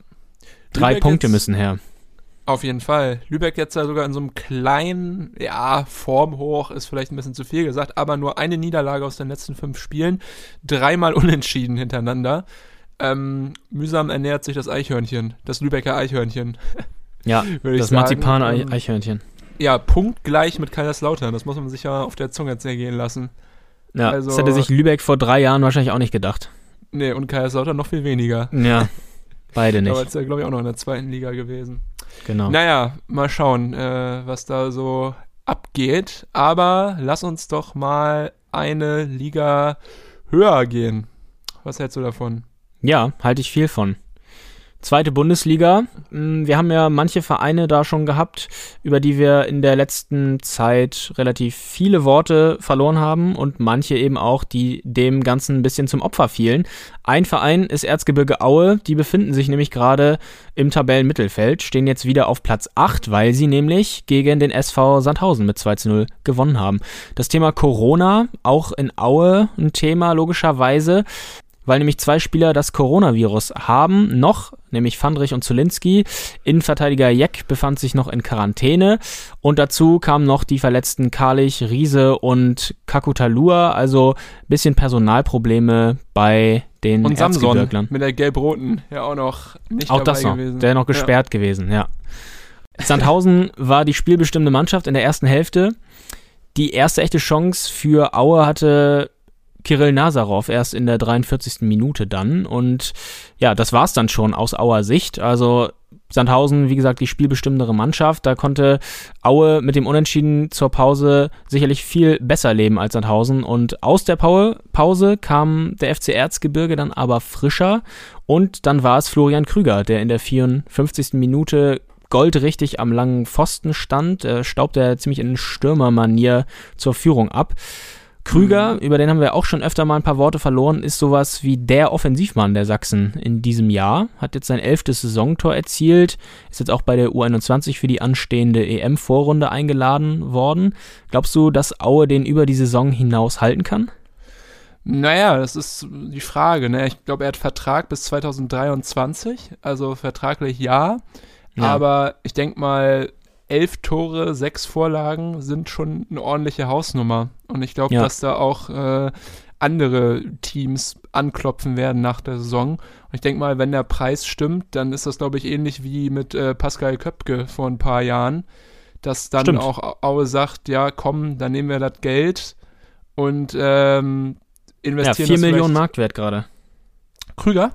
drei Lübeck Punkte müssen her. Auf jeden Fall. Lübeck jetzt ja sogar in so einem kleinen, ja, Formhoch ist vielleicht ein bisschen zu viel gesagt, aber nur eine Niederlage aus den letzten fünf Spielen, dreimal unentschieden hintereinander. Ähm, mühsam ernährt sich das Eichhörnchen, das Lübecker Eichhörnchen. Ja, Würde ich das. Marzipan-Eichhörnchen. Ähm, Eichhörnchen. Ja, punktgleich mit Kaiserslautern, das muss man sich ja auf der Zunge zergehen lassen. Ja, also- das hätte sich Lübeck vor drei Jahren wahrscheinlich auch nicht gedacht. Nee, und Kaiserslautern noch viel weniger. Ja, beide Aber nicht. jetzt ja, glaube ich, auch noch in der zweiten Liga gewesen. Genau. Naja, mal schauen, äh, was da so abgeht. Aber lass uns doch mal eine Liga höher gehen. Was hältst du davon? Ja, halte ich viel von. Zweite Bundesliga. Mm, Wir haben ja manche Vereine da schon gehabt, über die wir in der letzten Zeit relativ viele Worte verloren haben und manche eben auch, die dem Ganzen ein bisschen zum Opfer fielen. Ein Verein ist Erzgebirge Aue, die befinden sich nämlich gerade im Tabellenmittelfeld, stehen jetzt wieder auf Platz 8, weil sie nämlich gegen den SV Sandhausen mit 2 zu 0 gewonnen haben. Das Thema Corona, auch in Aue ein Thema logischerweise weil nämlich zwei Spieler das Coronavirus haben, noch, nämlich Fandrich und Zulinski. Innenverteidiger Jeck befand sich noch in Quarantäne und dazu kamen noch die verletzten Karlich, Riese und Kakutalua, also bisschen Personalprobleme bei den Und Samson mit der gelb-roten ja auch noch nicht Auch dabei das noch, gewesen. der noch gesperrt gewesen, ja. Sandhausen war die spielbestimmende Mannschaft in der ersten Hälfte. Die erste echte Chance für Aue hatte Kirill Nazarov erst in der 43. Minute dann. Und ja, das war's dann schon aus Auer Sicht. Also Sandhausen, wie gesagt, die spielbestimmendere Mannschaft. Da konnte Aue mit dem Unentschieden zur Pause sicherlich viel besser leben als Sandhausen. Und aus der Pause kam der FC Erzgebirge dann aber frischer. Und dann war es Florian Krüger, der in der 54. Minute goldrichtig am langen Pfosten stand, äh, staubte er ziemlich in Stürmermanier zur Führung ab. Krüger, mhm. über den haben wir auch schon öfter mal ein paar Worte verloren, ist sowas wie der Offensivmann der Sachsen in diesem Jahr. Hat jetzt sein elftes Saisontor erzielt, ist jetzt auch bei der U21 für die anstehende EM-Vorrunde eingeladen worden. Glaubst du, dass Aue den über die Saison hinaus halten kann? Naja, das ist die Frage. Ne? Ich glaube, er hat Vertrag bis 2023, also vertraglich ja. ja. Aber ich denke mal, elf Tore, sechs Vorlagen sind schon eine ordentliche Hausnummer. Und ich glaube, ja. dass da auch äh, andere Teams anklopfen werden nach der Saison. Und ich denke mal, wenn der Preis stimmt, dann ist das, glaube ich, ähnlich wie mit äh, Pascal Köpke vor ein paar Jahren, dass dann stimmt. auch Aue sagt, ja, komm, dann nehmen wir das Geld und ähm, investieren. Ja, 4 Millionen Marktwert gerade. Krüger?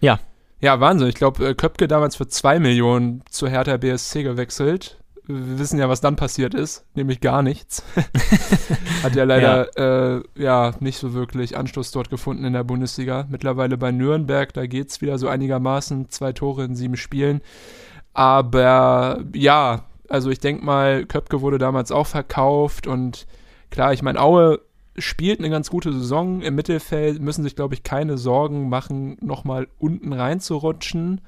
Ja. Ja, Wahnsinn. Ich glaube, äh, Köpke damals für 2 Millionen zu Hertha BSC gewechselt wir wissen ja, was dann passiert ist, nämlich gar nichts. Hat ja leider ja. Äh, ja nicht so wirklich Anschluss dort gefunden in der Bundesliga. Mittlerweile bei Nürnberg, da geht es wieder so einigermaßen, zwei Tore in sieben Spielen. Aber ja, also ich denke mal, Köpke wurde damals auch verkauft und klar, ich meine, Aue spielt eine ganz gute Saison im Mittelfeld, müssen sich, glaube ich, keine Sorgen machen, nochmal unten reinzurutschen.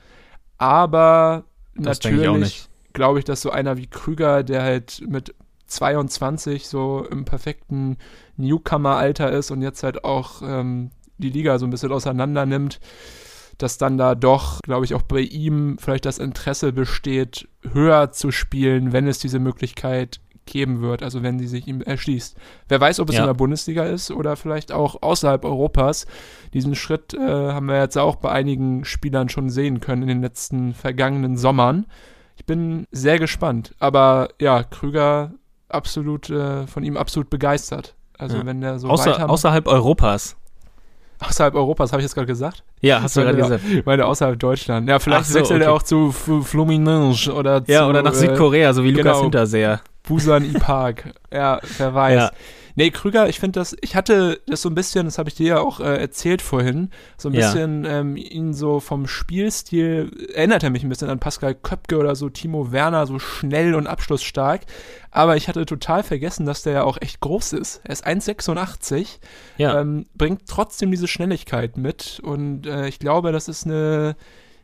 Aber das natürlich glaube ich, dass so einer wie Krüger, der halt mit 22 so im perfekten Newcomer-Alter ist und jetzt halt auch ähm, die Liga so ein bisschen auseinander nimmt, dass dann da doch, glaube ich, auch bei ihm vielleicht das Interesse besteht, höher zu spielen, wenn es diese Möglichkeit geben wird, also wenn sie sich ihm erschließt. Wer weiß, ob es ja. in der Bundesliga ist oder vielleicht auch außerhalb Europas. Diesen Schritt äh, haben wir jetzt auch bei einigen Spielern schon sehen können in den letzten vergangenen Sommern. Ich bin sehr gespannt. Aber ja, Krüger absolut, äh, von ihm absolut begeistert. Also ja. wenn der so Außer, weiter Außerhalb Europas. Außerhalb Europas, habe ich jetzt gerade gesagt? Ja, hast du gerade gesagt. Ich meine, außerhalb Deutschland. Ja, vielleicht so, wechselt okay. er auch zu Fluminense oder zu, Ja, oder nach Südkorea, so wie genau, Lukas Hinterseher. Busan Ipark. ja, wer weiß. Ja. Nee, Krüger, ich finde das, ich hatte das so ein bisschen, das habe ich dir ja auch äh, erzählt vorhin, so ein ja. bisschen ähm, ihn so vom Spielstil, erinnert er mich ein bisschen an Pascal Köpke oder so, Timo Werner, so schnell und abschlussstark. Aber ich hatte total vergessen, dass der ja auch echt groß ist. Er ist 1,86, ja. ähm, bringt trotzdem diese Schnelligkeit mit und äh, ich glaube, das ist eine,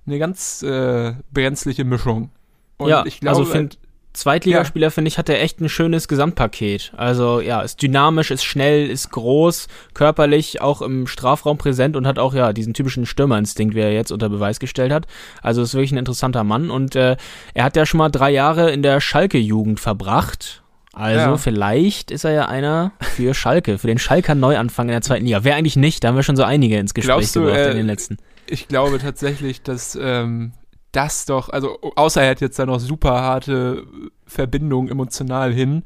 eine ganz äh, brenzliche Mischung. Und ja, ich glaube, also find, Zweitligaspieler, ja. finde ich, hat er echt ein schönes Gesamtpaket. Also ja, ist dynamisch, ist schnell, ist groß, körperlich auch im Strafraum präsent und hat auch ja diesen typischen Stürmerinstinkt, wie er jetzt unter Beweis gestellt hat. Also ist wirklich ein interessanter Mann und äh, er hat ja schon mal drei Jahre in der Schalke-Jugend verbracht. Also ja. vielleicht ist er ja einer für Schalke, für den Schalker Neuanfang in der zweiten Liga. Wer eigentlich nicht, da haben wir schon so einige ins Gespräch Glaubst gebracht du, äh, in den letzten. Ich glaube tatsächlich, dass ähm, das doch, also außer er hat jetzt da noch super harte Verbindungen emotional hin,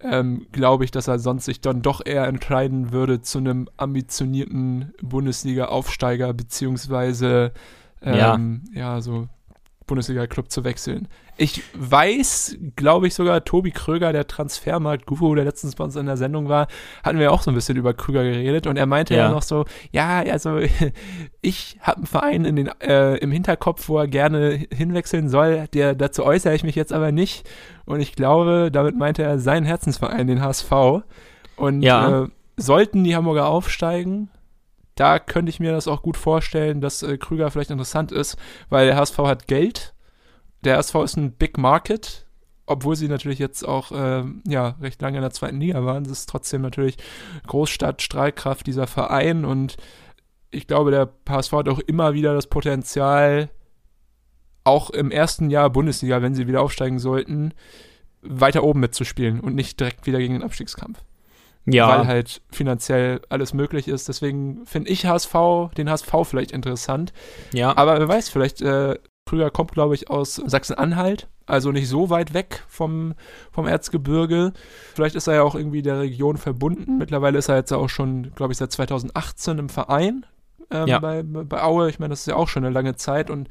ähm, glaube ich, dass er sonst sich dann doch eher entscheiden würde zu einem ambitionierten Bundesliga-Aufsteiger, beziehungsweise ähm, ja. ja, so Bundesliga-Club zu wechseln. Ich weiß, glaube ich sogar, Tobi Kröger, der Transfermarkt-Guru, der letztens bei uns in der Sendung war, hatten wir auch so ein bisschen über Kröger geredet und er meinte ja, ja noch so, ja, also ich habe einen Verein in den, äh, im Hinterkopf, wo er gerne hinwechseln soll, der, dazu äußere ich mich jetzt aber nicht und ich glaube, damit meinte er seinen Herzensverein, den HSV und ja. äh, sollten die Hamburger aufsteigen, da könnte ich mir das auch gut vorstellen, dass äh, Krüger vielleicht interessant ist, weil der HSV hat Geld. Der HSV ist ein Big Market, obwohl sie natürlich jetzt auch äh, ja, recht lange in der zweiten Liga waren. Es ist trotzdem natürlich Großstadt, Strahlkraft dieser Verein und ich glaube, der HSV hat auch immer wieder das Potenzial, auch im ersten Jahr Bundesliga, wenn sie wieder aufsteigen sollten, weiter oben mitzuspielen und nicht direkt wieder gegen den Abstiegskampf. Ja. Weil halt finanziell alles möglich ist. Deswegen finde ich HSV, den HSV vielleicht interessant. Ja. Aber wer weiß, vielleicht, äh, Krüger kommt, glaube ich, aus Sachsen-Anhalt, also nicht so weit weg vom, vom Erzgebirge. Vielleicht ist er ja auch irgendwie der Region verbunden. Mittlerweile ist er jetzt auch schon, glaube ich, seit 2018 im Verein ähm, ja. bei, bei Aue. Ich meine, das ist ja auch schon eine lange Zeit und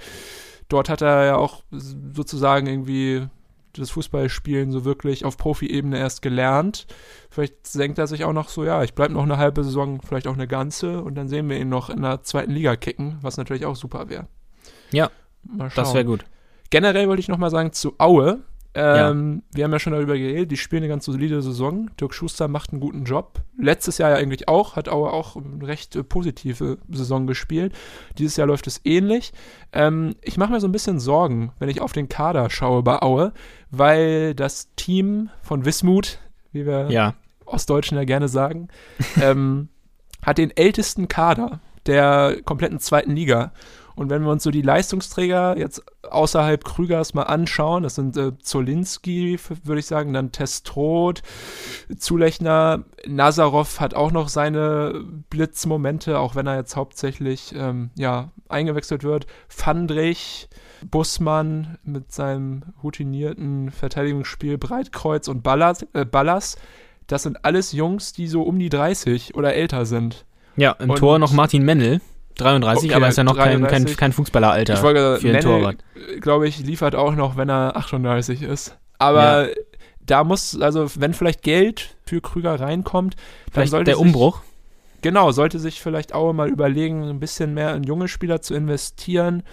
dort hat er ja auch sozusagen irgendwie das Fußballspielen so wirklich auf Profi-Ebene erst gelernt. Vielleicht denkt er sich auch noch so, ja, ich bleibe noch eine halbe Saison, vielleicht auch eine ganze und dann sehen wir ihn noch in der zweiten Liga kicken, was natürlich auch super wäre. Ja, Mal schauen. das wäre gut. Generell wollte ich noch mal sagen zu Aue. Ähm, Wir haben ja schon darüber geredet, die spielen eine ganz solide Saison. Dirk Schuster macht einen guten Job. Letztes Jahr ja eigentlich auch, hat Aue auch eine recht äh, positive Saison gespielt. Dieses Jahr läuft es ähnlich. Ähm, ich mache mir so ein bisschen Sorgen, wenn ich auf den Kader schaue bei Aue, weil das Team von Wismut, wie wir Ja, Ostdeutschen ja gerne sagen, ähm, hat den ältesten Kader der kompletten zweiten Liga. Und wenn wir uns so die Leistungsträger jetzt außerhalb Krügers mal anschauen, das sind äh, Zolinski, würde ich sagen, dann Testrot, Zulechner, Nazarov hat auch noch seine Blitzmomente, auch wenn er jetzt hauptsächlich ähm, ja, eingewechselt wird. Fandrich, Bussmann mit seinem routinierten Verteidigungsspiel, Breitkreuz und Ballas, äh, Ballas. Das sind alles Jungs, die so um die 30 oder älter sind. ja im Und- Tor noch Martin Mendel, 33, Okay, aber ist ja noch kein, kein, 33. kein Fußballeralter Ich wollte für einen Torwart. glaube ich, liefert auch noch, wenn er 38 ist. Aber da muss, also wenn vielleicht Geld für Krüger reinkommt, dann Vielleicht sollte der sich, Umbruch. Genau, sollte sich vielleicht auch mal überlegen, ein bisschen mehr in junge Spieler zu investieren,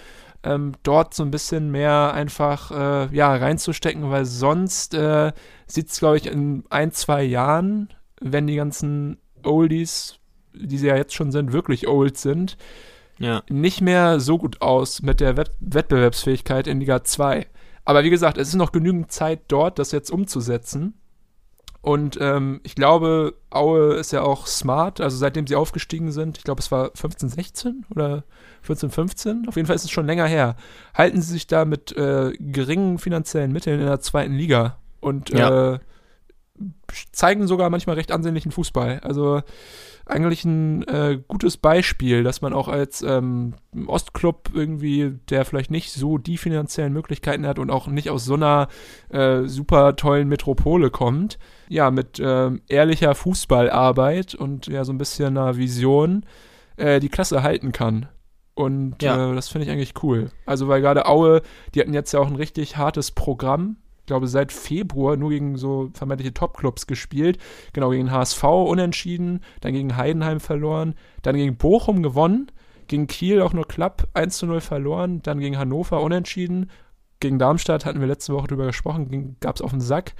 ähm, dort so ein bisschen mehr einfach äh, ja, reinzustecken, weil sonst äh, sieht es, glaube ich, in ein, zwei Jahren, wenn die ganzen Oldies, die sie ja jetzt schon sind, wirklich old sind, Ja. nicht mehr so gut aus mit der Wett Wettbewerbsfähigkeit in Liga 2. Aber wie gesagt, es ist noch genügend Zeit dort, das jetzt umzusetzen. Und ähm, ich glaube, Aue ist ja auch smart, also seitdem sie aufgestiegen sind, ich glaube, es war 15, 16 oder 14, 15, auf jeden Fall ist es schon länger her, halten sie sich da mit äh, geringen finanziellen Mitteln in der zweiten Liga und Ja. äh, zeigen sogar manchmal recht ansehnlichen Fußball. Also eigentlich ein äh, gutes Beispiel, dass man auch als ähm, Ostclub irgendwie, der vielleicht nicht so die finanziellen Möglichkeiten hat und auch nicht aus so einer äh, super tollen Metropole kommt, ja, mit ähm, ehrlicher Fußballarbeit und ja, so ein bisschen einer Vision äh, die Klasse halten kann. Und Ja. äh, das finde ich eigentlich cool. Also, weil gerade Aue, die hatten jetzt ja auch ein richtig hartes Programm. Glaube, seit Februar nur gegen so vermeintliche Top-Clubs gespielt. Genau, gegen HSV unentschieden, dann gegen Heidenheim verloren, dann gegen Bochum gewonnen, gegen Kiel auch nur knapp 1 zu 0 verloren, dann gegen Hannover unentschieden, gegen Darmstadt hatten wir letzte Woche drüber gesprochen, gab es auf den Sack.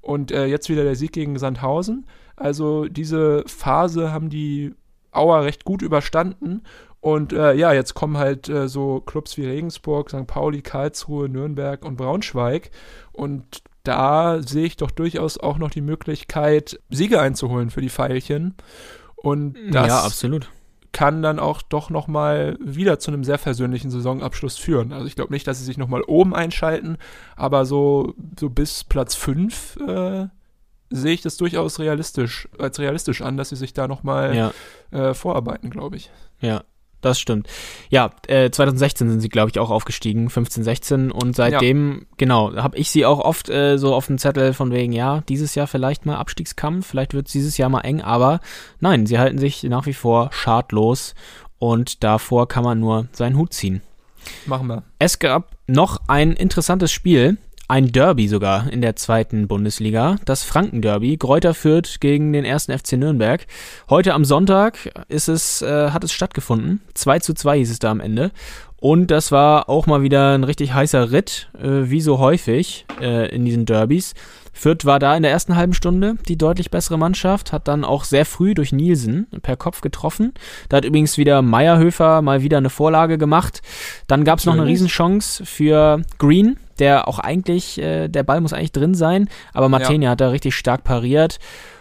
Und äh, jetzt wieder der Sieg gegen Sandhausen. Also diese Phase haben die Auer recht gut überstanden. Und äh, ja, jetzt kommen halt äh, so Clubs wie Regensburg, St. Pauli, Karlsruhe, Nürnberg und Braunschweig. Und da sehe ich doch durchaus auch noch die Möglichkeit, Siege einzuholen für die Pfeilchen. Und das ja, absolut. kann dann auch doch nochmal wieder zu einem sehr versöhnlichen Saisonabschluss führen. Also ich glaube nicht, dass sie sich nochmal oben einschalten, aber so, so bis Platz 5 äh, sehe ich das durchaus realistisch, als realistisch an, dass sie sich da nochmal Ja. äh, vorarbeiten, glaube ich. Ja, das stimmt. Ja, äh, 2016 sind sie, glaube ich, auch aufgestiegen, 15, 16 und seitdem, genau, habe ich sie auch oft äh, so auf dem Zettel von wegen, ja, dieses Jahr vielleicht mal Abstiegskampf, vielleicht wird es dieses Jahr mal eng, aber nein, sie halten sich nach wie vor schadlos und davor kann man nur seinen Hut ziehen. Machen wir. Es gab noch ein interessantes Spiel, ein Derby sogar in der zweiten Bundesliga, das Franken-Derby, Greuther Fürth gegen den ersten FC Nürnberg. Heute am Sonntag ist es, äh, hat es stattgefunden. 2 zu 2 hieß es da am Ende. Und das war auch mal wieder ein richtig heißer Ritt, äh, wie so häufig äh, in diesen Derbys. Fürth war da in der ersten halben Stunde die deutlich bessere Mannschaft, hat dann auch sehr früh durch Nielsen per Kopf getroffen. Da hat übrigens wieder Meierhöfer mal wieder eine Vorlage gemacht. Dann gab es noch eine. Riesenchance für Green, der auch eigentlich, äh, der Ball muss eigentlich drin sein, aber Martenia hat da richtig stark pariert.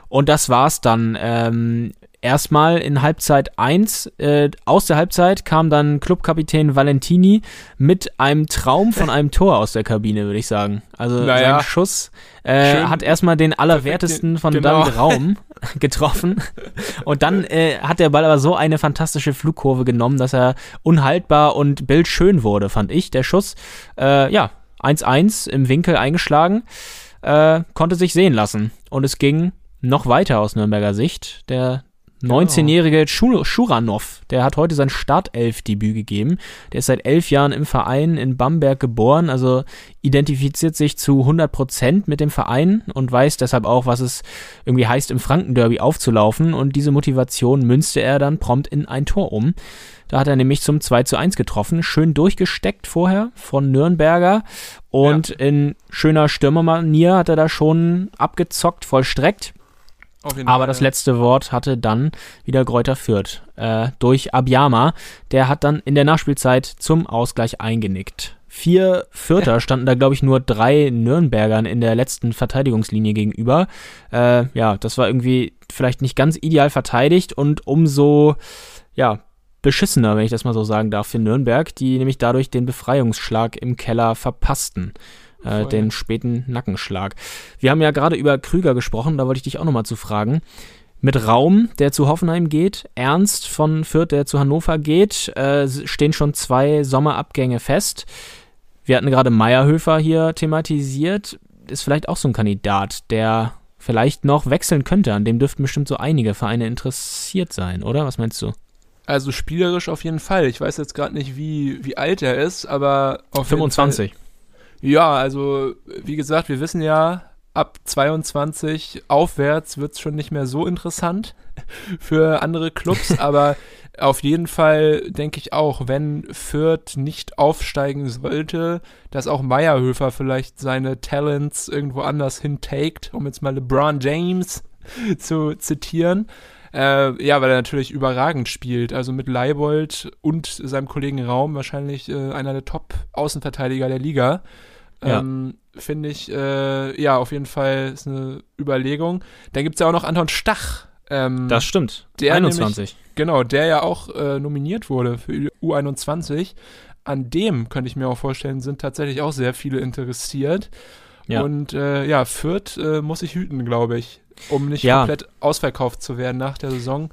Und das war's dann. Ähm, erstmal in Halbzeit 1. Äh, aus der Halbzeit kam dann Clubkapitän Valentini mit einem Traum von einem Tor aus der Kabine, würde ich sagen. Also Naja. sein Schuss äh, hat erstmal den Allerwertesten von genau. David Raum getroffen. Und dann äh, hat der Ball aber so eine fantastische Flugkurve genommen, dass er unhaltbar und bildschön wurde, fand ich. Der Schuss, äh, ja, 1-1 im Winkel eingeschlagen, äh, konnte sich sehen lassen. Und es ging noch weiter aus Nürnberger Sicht. Der 19-jährige Schuranov, der hat heute sein Startelf-Debüt gegeben. Der ist seit elf Jahren im Verein in Bamberg geboren, also identifiziert sich zu 100 Prozent mit dem Verein und weiß deshalb auch, was es irgendwie heißt, im Frankenderby aufzulaufen. Und diese Motivation münzte er dann prompt in ein Tor um. Da hat er nämlich zum 2 zu 1 getroffen. Schön durchgesteckt vorher von Nürnberger. Und ja. in schöner Stürmermanier hat er da schon abgezockt, vollstreckt. Aber Fall, das letzte Wort hatte dann wieder Gräuter Fürth äh, durch Abiyama. Der hat dann in der Nachspielzeit zum Ausgleich eingenickt. Vier Vierter standen da, glaube ich, nur drei Nürnbergern in der letzten Verteidigungslinie gegenüber. Äh, ja, das war irgendwie vielleicht nicht ganz ideal verteidigt und umso, ja, beschissener, wenn ich das mal so sagen darf, für Nürnberg, die nämlich dadurch den Befreiungsschlag im Keller verpassten. Äh, den späten Nackenschlag. Wir haben ja gerade über Krüger gesprochen, da wollte ich dich auch nochmal zu fragen. Mit Raum, der zu Hoffenheim geht, Ernst von Fürth, der zu Hannover geht, äh, stehen schon zwei Sommerabgänge fest. Wir hatten gerade Meierhöfer hier thematisiert. Ist vielleicht auch so ein Kandidat, der vielleicht noch wechseln könnte. An dem dürften bestimmt so einige Vereine interessiert sein, oder? Was meinst du? Also spielerisch auf jeden Fall. Ich weiß jetzt gerade nicht, wie, wie alt er ist, aber auf 25. Ja, also wie gesagt, wir wissen ja, ab 22 aufwärts wird es schon nicht mehr so interessant für andere Clubs, aber auf jeden Fall denke ich auch, wenn Fürth nicht aufsteigen sollte, dass auch Meierhöfer vielleicht seine Talents irgendwo anders hintaked, um jetzt mal LeBron James zu zitieren. Äh, ja, weil er natürlich überragend spielt. Also mit Leibold und seinem Kollegen Raum wahrscheinlich äh, einer der Top-Außenverteidiger der Liga. Ja. Ähm, Finde ich, äh, ja, auf jeden Fall ist eine Überlegung. Dann gibt es ja auch noch Anton Stach. Ähm, das stimmt. Der 21. Nämlich, genau, der ja auch äh, nominiert wurde für U21. An dem könnte ich mir auch vorstellen, sind tatsächlich auch sehr viele interessiert. Ja. Und äh, ja, Fürth äh, muss sich hüten, glaube ich um nicht ja. komplett ausverkauft zu werden nach der Saison.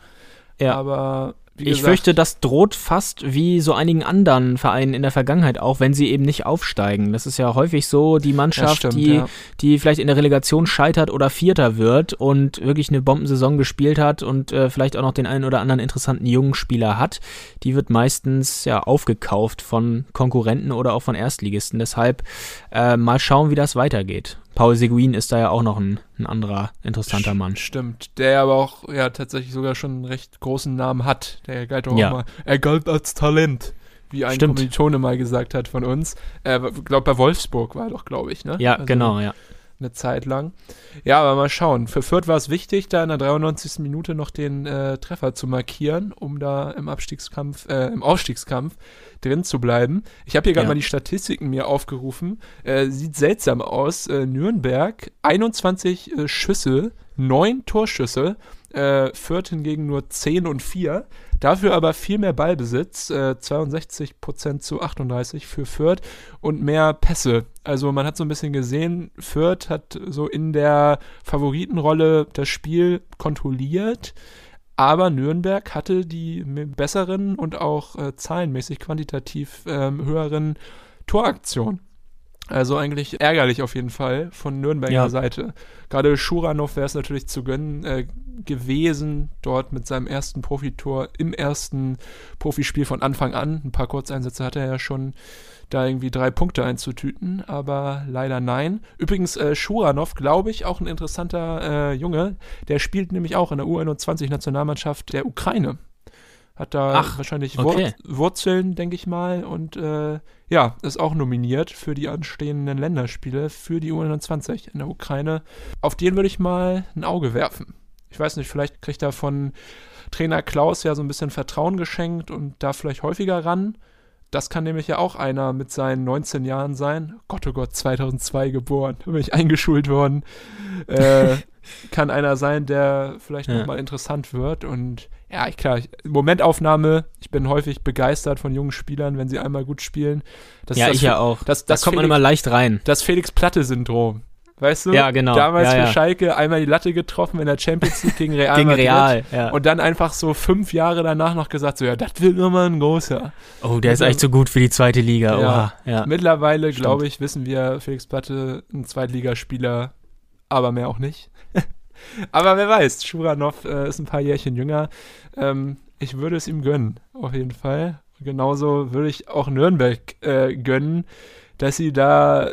Ja. Aber ich fürchte, das droht fast wie so einigen anderen Vereinen in der Vergangenheit auch, wenn sie eben nicht aufsteigen. Das ist ja häufig so, die Mannschaft, stimmt, die, ja. die vielleicht in der Relegation scheitert oder Vierter wird und wirklich eine Bombensaison gespielt hat und äh, vielleicht auch noch den einen oder anderen interessanten jungen Spieler hat, die wird meistens ja aufgekauft von Konkurrenten oder auch von Erstligisten. Deshalb äh, mal schauen, wie das weitergeht. Paul Seguin ist da ja auch noch ein, ein anderer interessanter Mann. Stimmt, der aber auch ja tatsächlich sogar schon einen recht großen Namen hat. Der galt auch ja. mal, er galt als Talent, wie ein Stimmt. Kommilitone mal gesagt hat von uns. Äh, glaube bei Wolfsburg war er doch, glaube ich, ne? Ja, also, genau, ja eine Zeit lang. Ja, aber mal schauen. Für Fürth war es wichtig, da in der 93. Minute noch den äh, Treffer zu markieren, um da im Abstiegskampf, äh, im Aufstiegskampf drin zu bleiben. Ich habe hier gerade ja. mal die Statistiken mir aufgerufen. Äh, sieht seltsam aus. Äh, Nürnberg 21 äh, Schüsse, 9 Torschüsse. Äh, Fürth hingegen nur 10 und 4. Dafür aber viel mehr Ballbesitz, äh, 62% zu 38 für Fürth und mehr Pässe. Also man hat so ein bisschen gesehen, Fürth hat so in der Favoritenrolle das Spiel kontrolliert. Aber Nürnberg hatte die besseren und auch äh, zahlenmäßig quantitativ ähm, höheren Toraktionen. Also eigentlich ärgerlich auf jeden Fall von Nürnberger ja. Seite. Gerade Schuranov wäre es natürlich zu gönnen äh, gewesen, dort mit seinem ersten Profitor im ersten Profispiel von Anfang an. Ein paar Kurzeinsätze hatte er ja schon, da irgendwie drei Punkte einzutüten, aber leider nein. Übrigens, äh, Schuranov, glaube ich, auch ein interessanter äh, Junge. Der spielt nämlich auch in der U21-Nationalmannschaft der Ukraine. Hat da Ach, wahrscheinlich okay. Wur Wurzeln, denke ich mal. Und äh, ja, ist auch nominiert für die anstehenden Länderspiele für die U21 in der Ukraine. Auf den würde ich mal ein Auge werfen. Ich weiß nicht, vielleicht kriegt er von Trainer Klaus ja so ein bisschen Vertrauen geschenkt und da vielleicht häufiger ran. Das kann nämlich ja auch einer mit seinen 19 Jahren sein. Gott, oh Gott, 2002 geboren. Bin ich eingeschult worden. Äh, kann einer sein, der vielleicht ja. nochmal interessant wird. Und ja, klar, Momentaufnahme. Ich bin häufig begeistert von jungen Spielern, wenn sie einmal gut spielen. Das ja, das, ich ja auch. Das, das da kommt Felix, man immer leicht rein. Das Felix-Platte-Syndrom. Weißt du? Ja, genau. Damals ja, für ja. Schalke einmal die Latte getroffen in der Champions League gegen Real gegen Madrid. Real, ja. Und dann einfach so fünf Jahre danach noch gesagt, so, ja, das wird nochmal ein großer. Oh, der ist eigentlich so gut für die zweite Liga. Ja. ja. Mittlerweile, glaube ich, wissen wir, Felix Platte, ein Zweitligaspieler, aber mehr auch nicht. Aber wer weiß, Schuranov äh, ist ein paar Jährchen jünger. Ähm, ich würde es ihm gönnen, auf jeden Fall. Genauso würde ich auch Nürnberg äh, gönnen, dass sie da,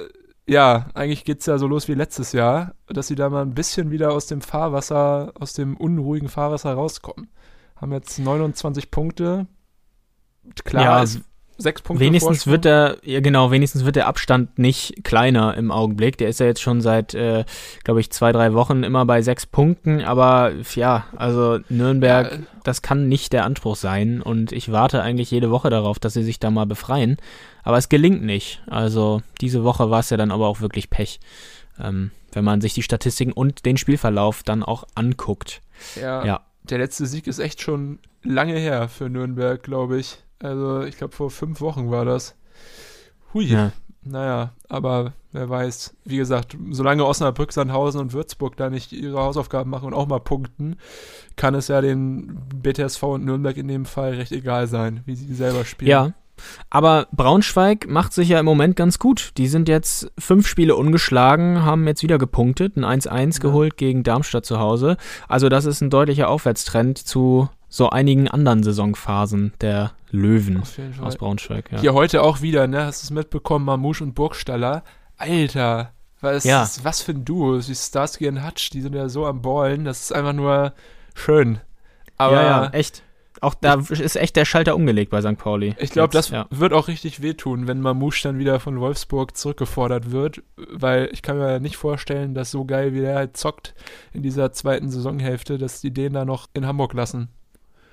ja, eigentlich geht es ja so los wie letztes Jahr, dass sie da mal ein bisschen wieder aus dem Fahrwasser, aus dem unruhigen Fahrwasser rauskommen. Haben jetzt 29 Punkte. Klar, Ja, ist sechs Punkte. Wenigstens Vorsprung. wird der, ja genau, wenigstens wird der Abstand nicht kleiner im Augenblick. Der ist ja jetzt schon seit, äh, glaube ich, zwei, drei Wochen immer bei sechs Punkten. Aber ja, also Nürnberg, Ja, äh, das kann nicht der Anspruch sein. Und ich warte eigentlich jede Woche darauf, dass sie sich da mal befreien. Aber es gelingt nicht. Also diese Woche war es ja dann aber auch wirklich Pech. Ähm, wenn man sich die Statistiken und den Spielverlauf dann auch anguckt. Ja, Ja. der letzte Sieg ist echt schon lange her für Nürnberg, glaube ich. Also ich glaube vor fünf Wochen war das. Hui. Ja. Naja, aber wer weiß. Wie gesagt, solange Osnabrück, Sandhausen und Würzburg da nicht ihre Hausaufgaben machen und auch mal punkten, kann es ja den BTSV und Nürnberg in dem Fall recht egal sein, wie sie selber spielen. Ja. Aber Braunschweig macht sich ja im Moment ganz gut. Die sind jetzt fünf Spiele ungeschlagen, haben jetzt wieder gepunktet, ein 1-1 Ja. geholt gegen Darmstadt zu Hause. Also das ist ein deutlicher Aufwärtstrend zu so einigen anderen Saisonphasen der Löwen Auf jeden Fall. aus Braunschweig. Ja. Hier heute auch wieder, ne? Hast du es mitbekommen? Mamouche und Burgstaller. Alter, was, Ja. was für ein Duo. Die Starsky und Hutch, die sind ja so am Ballen. Das ist einfach nur schön. Aber ja, ja, echt. Auch da ist echt der Schalter umgelegt bei St. Pauli. ich glaube, das ja. wird auch richtig wehtun, wenn Mamouche dann wieder von Wolfsburg zurückgefordert wird. Weil ich kann mir nicht vorstellen, dass so geil wie der halt zockt in dieser zweiten Saisonhälfte, dass die den da noch in Hamburg lassen.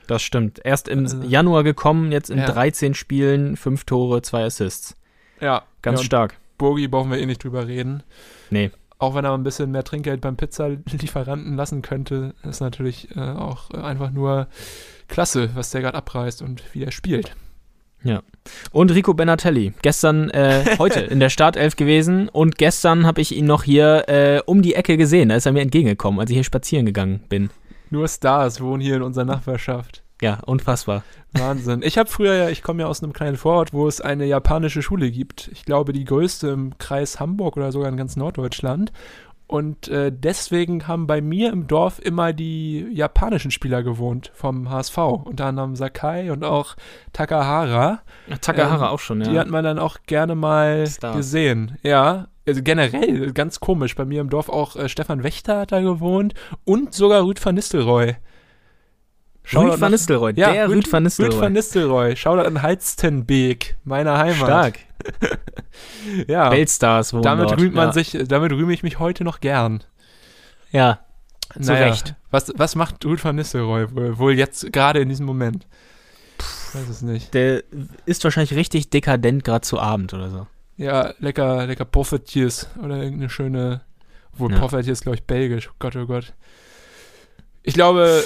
Das stimmt. Erst im Also- Januar gekommen, jetzt in Ja. 13 Spielen, fünf Tore, zwei Assists. Ja, Ganz ja, stark. Burgi brauchen wir eh nicht drüber reden. Nee. Auch wenn er ein bisschen mehr Trinkgeld beim Pizzalieferanten lassen könnte, ist natürlich äh, auch äh, einfach nur klasse, was der gerade abreißt und wie er spielt. Und Rico Benatelli. Gestern, äh, heute in der Startelf gewesen und gestern habe ich ihn noch hier äh, um die Ecke gesehen. Da ist er mir entgegengekommen, als ich hier spazieren gegangen bin. Nur Stars wohnen hier in unserer Nachbarschaft. Ja, unfassbar. Wahnsinn. Ich habe früher ja, ich komme ja aus einem kleinen Vorort, wo es eine japanische Schule gibt. Ich glaube, die größte im Kreis Hamburg oder sogar in ganz Norddeutschland. Und äh, deswegen haben bei mir im Dorf immer die japanischen Spieler gewohnt vom HSV. Unter anderem Sakai und auch Takahara. Takahara Ähm, auch schon, ja. Die hat man dann auch gerne mal Stars. gesehen. Ja, also generell ganz komisch. Bei mir im Dorf auch äh, Stefan Wächter hat da gewohnt und sogar Rüd van Nistelrooy. Shoutout Rüd van Nistelrooy, Ja, der Rüd van Nistelrooy. Rüd van Nistelrooy. Shoutout an Halstenbeek, meiner Heimat. Stark. Ja, Weltstars wohnen damit dort. rühmt man ja. sich, damit rühme ich mich heute noch gern. Ja, Zu Recht. Was, was macht Rüd van Nistelrooy wohl, wohl jetzt gerade in diesem Moment? Weiß es nicht. der ist wahrscheinlich richtig dekadent gerade zu Abend oder so. Ja, lecker, lecker Poffertjes oder irgendeine schöne, obwohl Ja. Poffertjes, glaube ich, belgisch. Oh Gott, oh Gott. Ich glaube,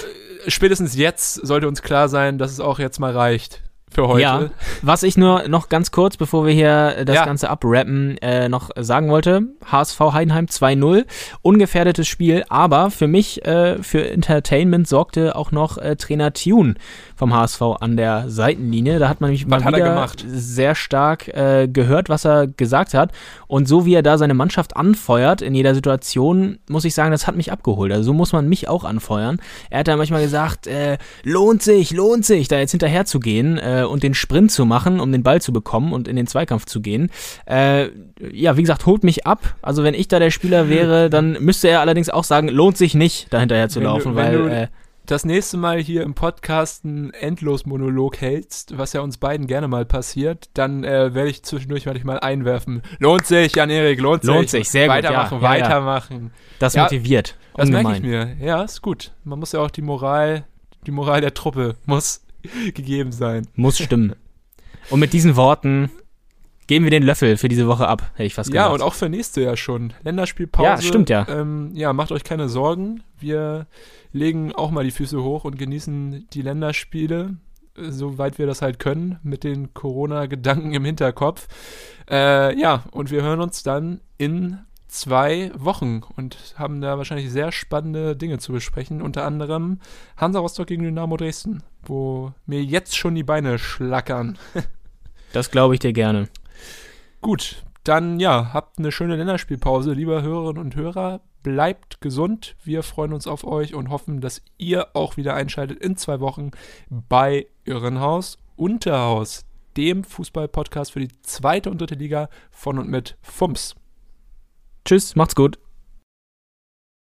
spätestens jetzt sollte uns klar sein, dass es auch jetzt mal reicht für heute. Ja, was ich nur noch ganz kurz, bevor wir hier äh, das Ja. Ganze abrappen, äh, noch sagen wollte, HSV Heidenheim 2-0, ungefährdetes Spiel, aber für mich, äh, für Entertainment sorgte auch noch äh, Trainer Tune vom HSV an der Seitenlinie. Da hat man nämlich Was mal er wieder sehr stark äh, gehört, was er gesagt hat und so wie er da seine Mannschaft anfeuert in jeder Situation, muss ich sagen, das hat mich abgeholt. Also so muss man mich auch anfeuern. Er hat da manchmal gesagt, äh, lohnt sich, lohnt sich, da jetzt hinterher zu gehen äh, und den Sprint zu machen, um den Ball zu bekommen und in den Zweikampf zu gehen. Äh, ja, wie gesagt, holt mich ab. Also wenn ich da der Spieler wäre, dann müsste er allerdings auch sagen, lohnt sich nicht, da hinterher zu Wenn du- laufen, wenn weil du- äh, das nächste Mal hier im Podcast einen Endlosmonolog hältst, was ja uns beiden gerne mal passiert, dann äh, werde ich zwischendurch werde ich mal einwerfen. Lohnt sich, Jan-Erik, lohnt, Lohnt sich, sehr gut, Weitermachen, ja, ja, ja. weitermachen. das Ja, motiviert. Das merke ich mir. Ja, ist gut. Man muss ja auch die Moral, die Moral der Truppe muss gegeben sein. Muss stimmen. Und mit diesen Worten geben wir den Löffel für diese Woche ab, hätte ich fast Ja, gesagt. und auch für nächste Jahr schon. Länderspielpause. Ja, stimmt, ja. Ähm, ja, macht euch keine Sorgen. Wir legen auch mal die Füße hoch und genießen die Länderspiele, äh, soweit wir das halt können, mit den Corona-Gedanken im Hinterkopf. Äh, ja, und wir hören uns dann in zwei Wochen und haben da wahrscheinlich sehr spannende Dinge zu besprechen. Unter anderem Hansa Rostock gegen Dynamo Dresden, wo mir jetzt schon die Beine schlackern. Das glaube ich dir gerne. Gut, dann ja, habt eine schöne Länderspielpause, liebe Hörerinnen und Hörer. Bleibt gesund. Wir freuen uns auf euch und hoffen, dass ihr auch wieder einschaltet in zwei Wochen bei Irrenhaus Unterhaus, dem Fußball-Podcast für die zweite und dritte Liga von und mit FUMS. Tschüss, macht's gut.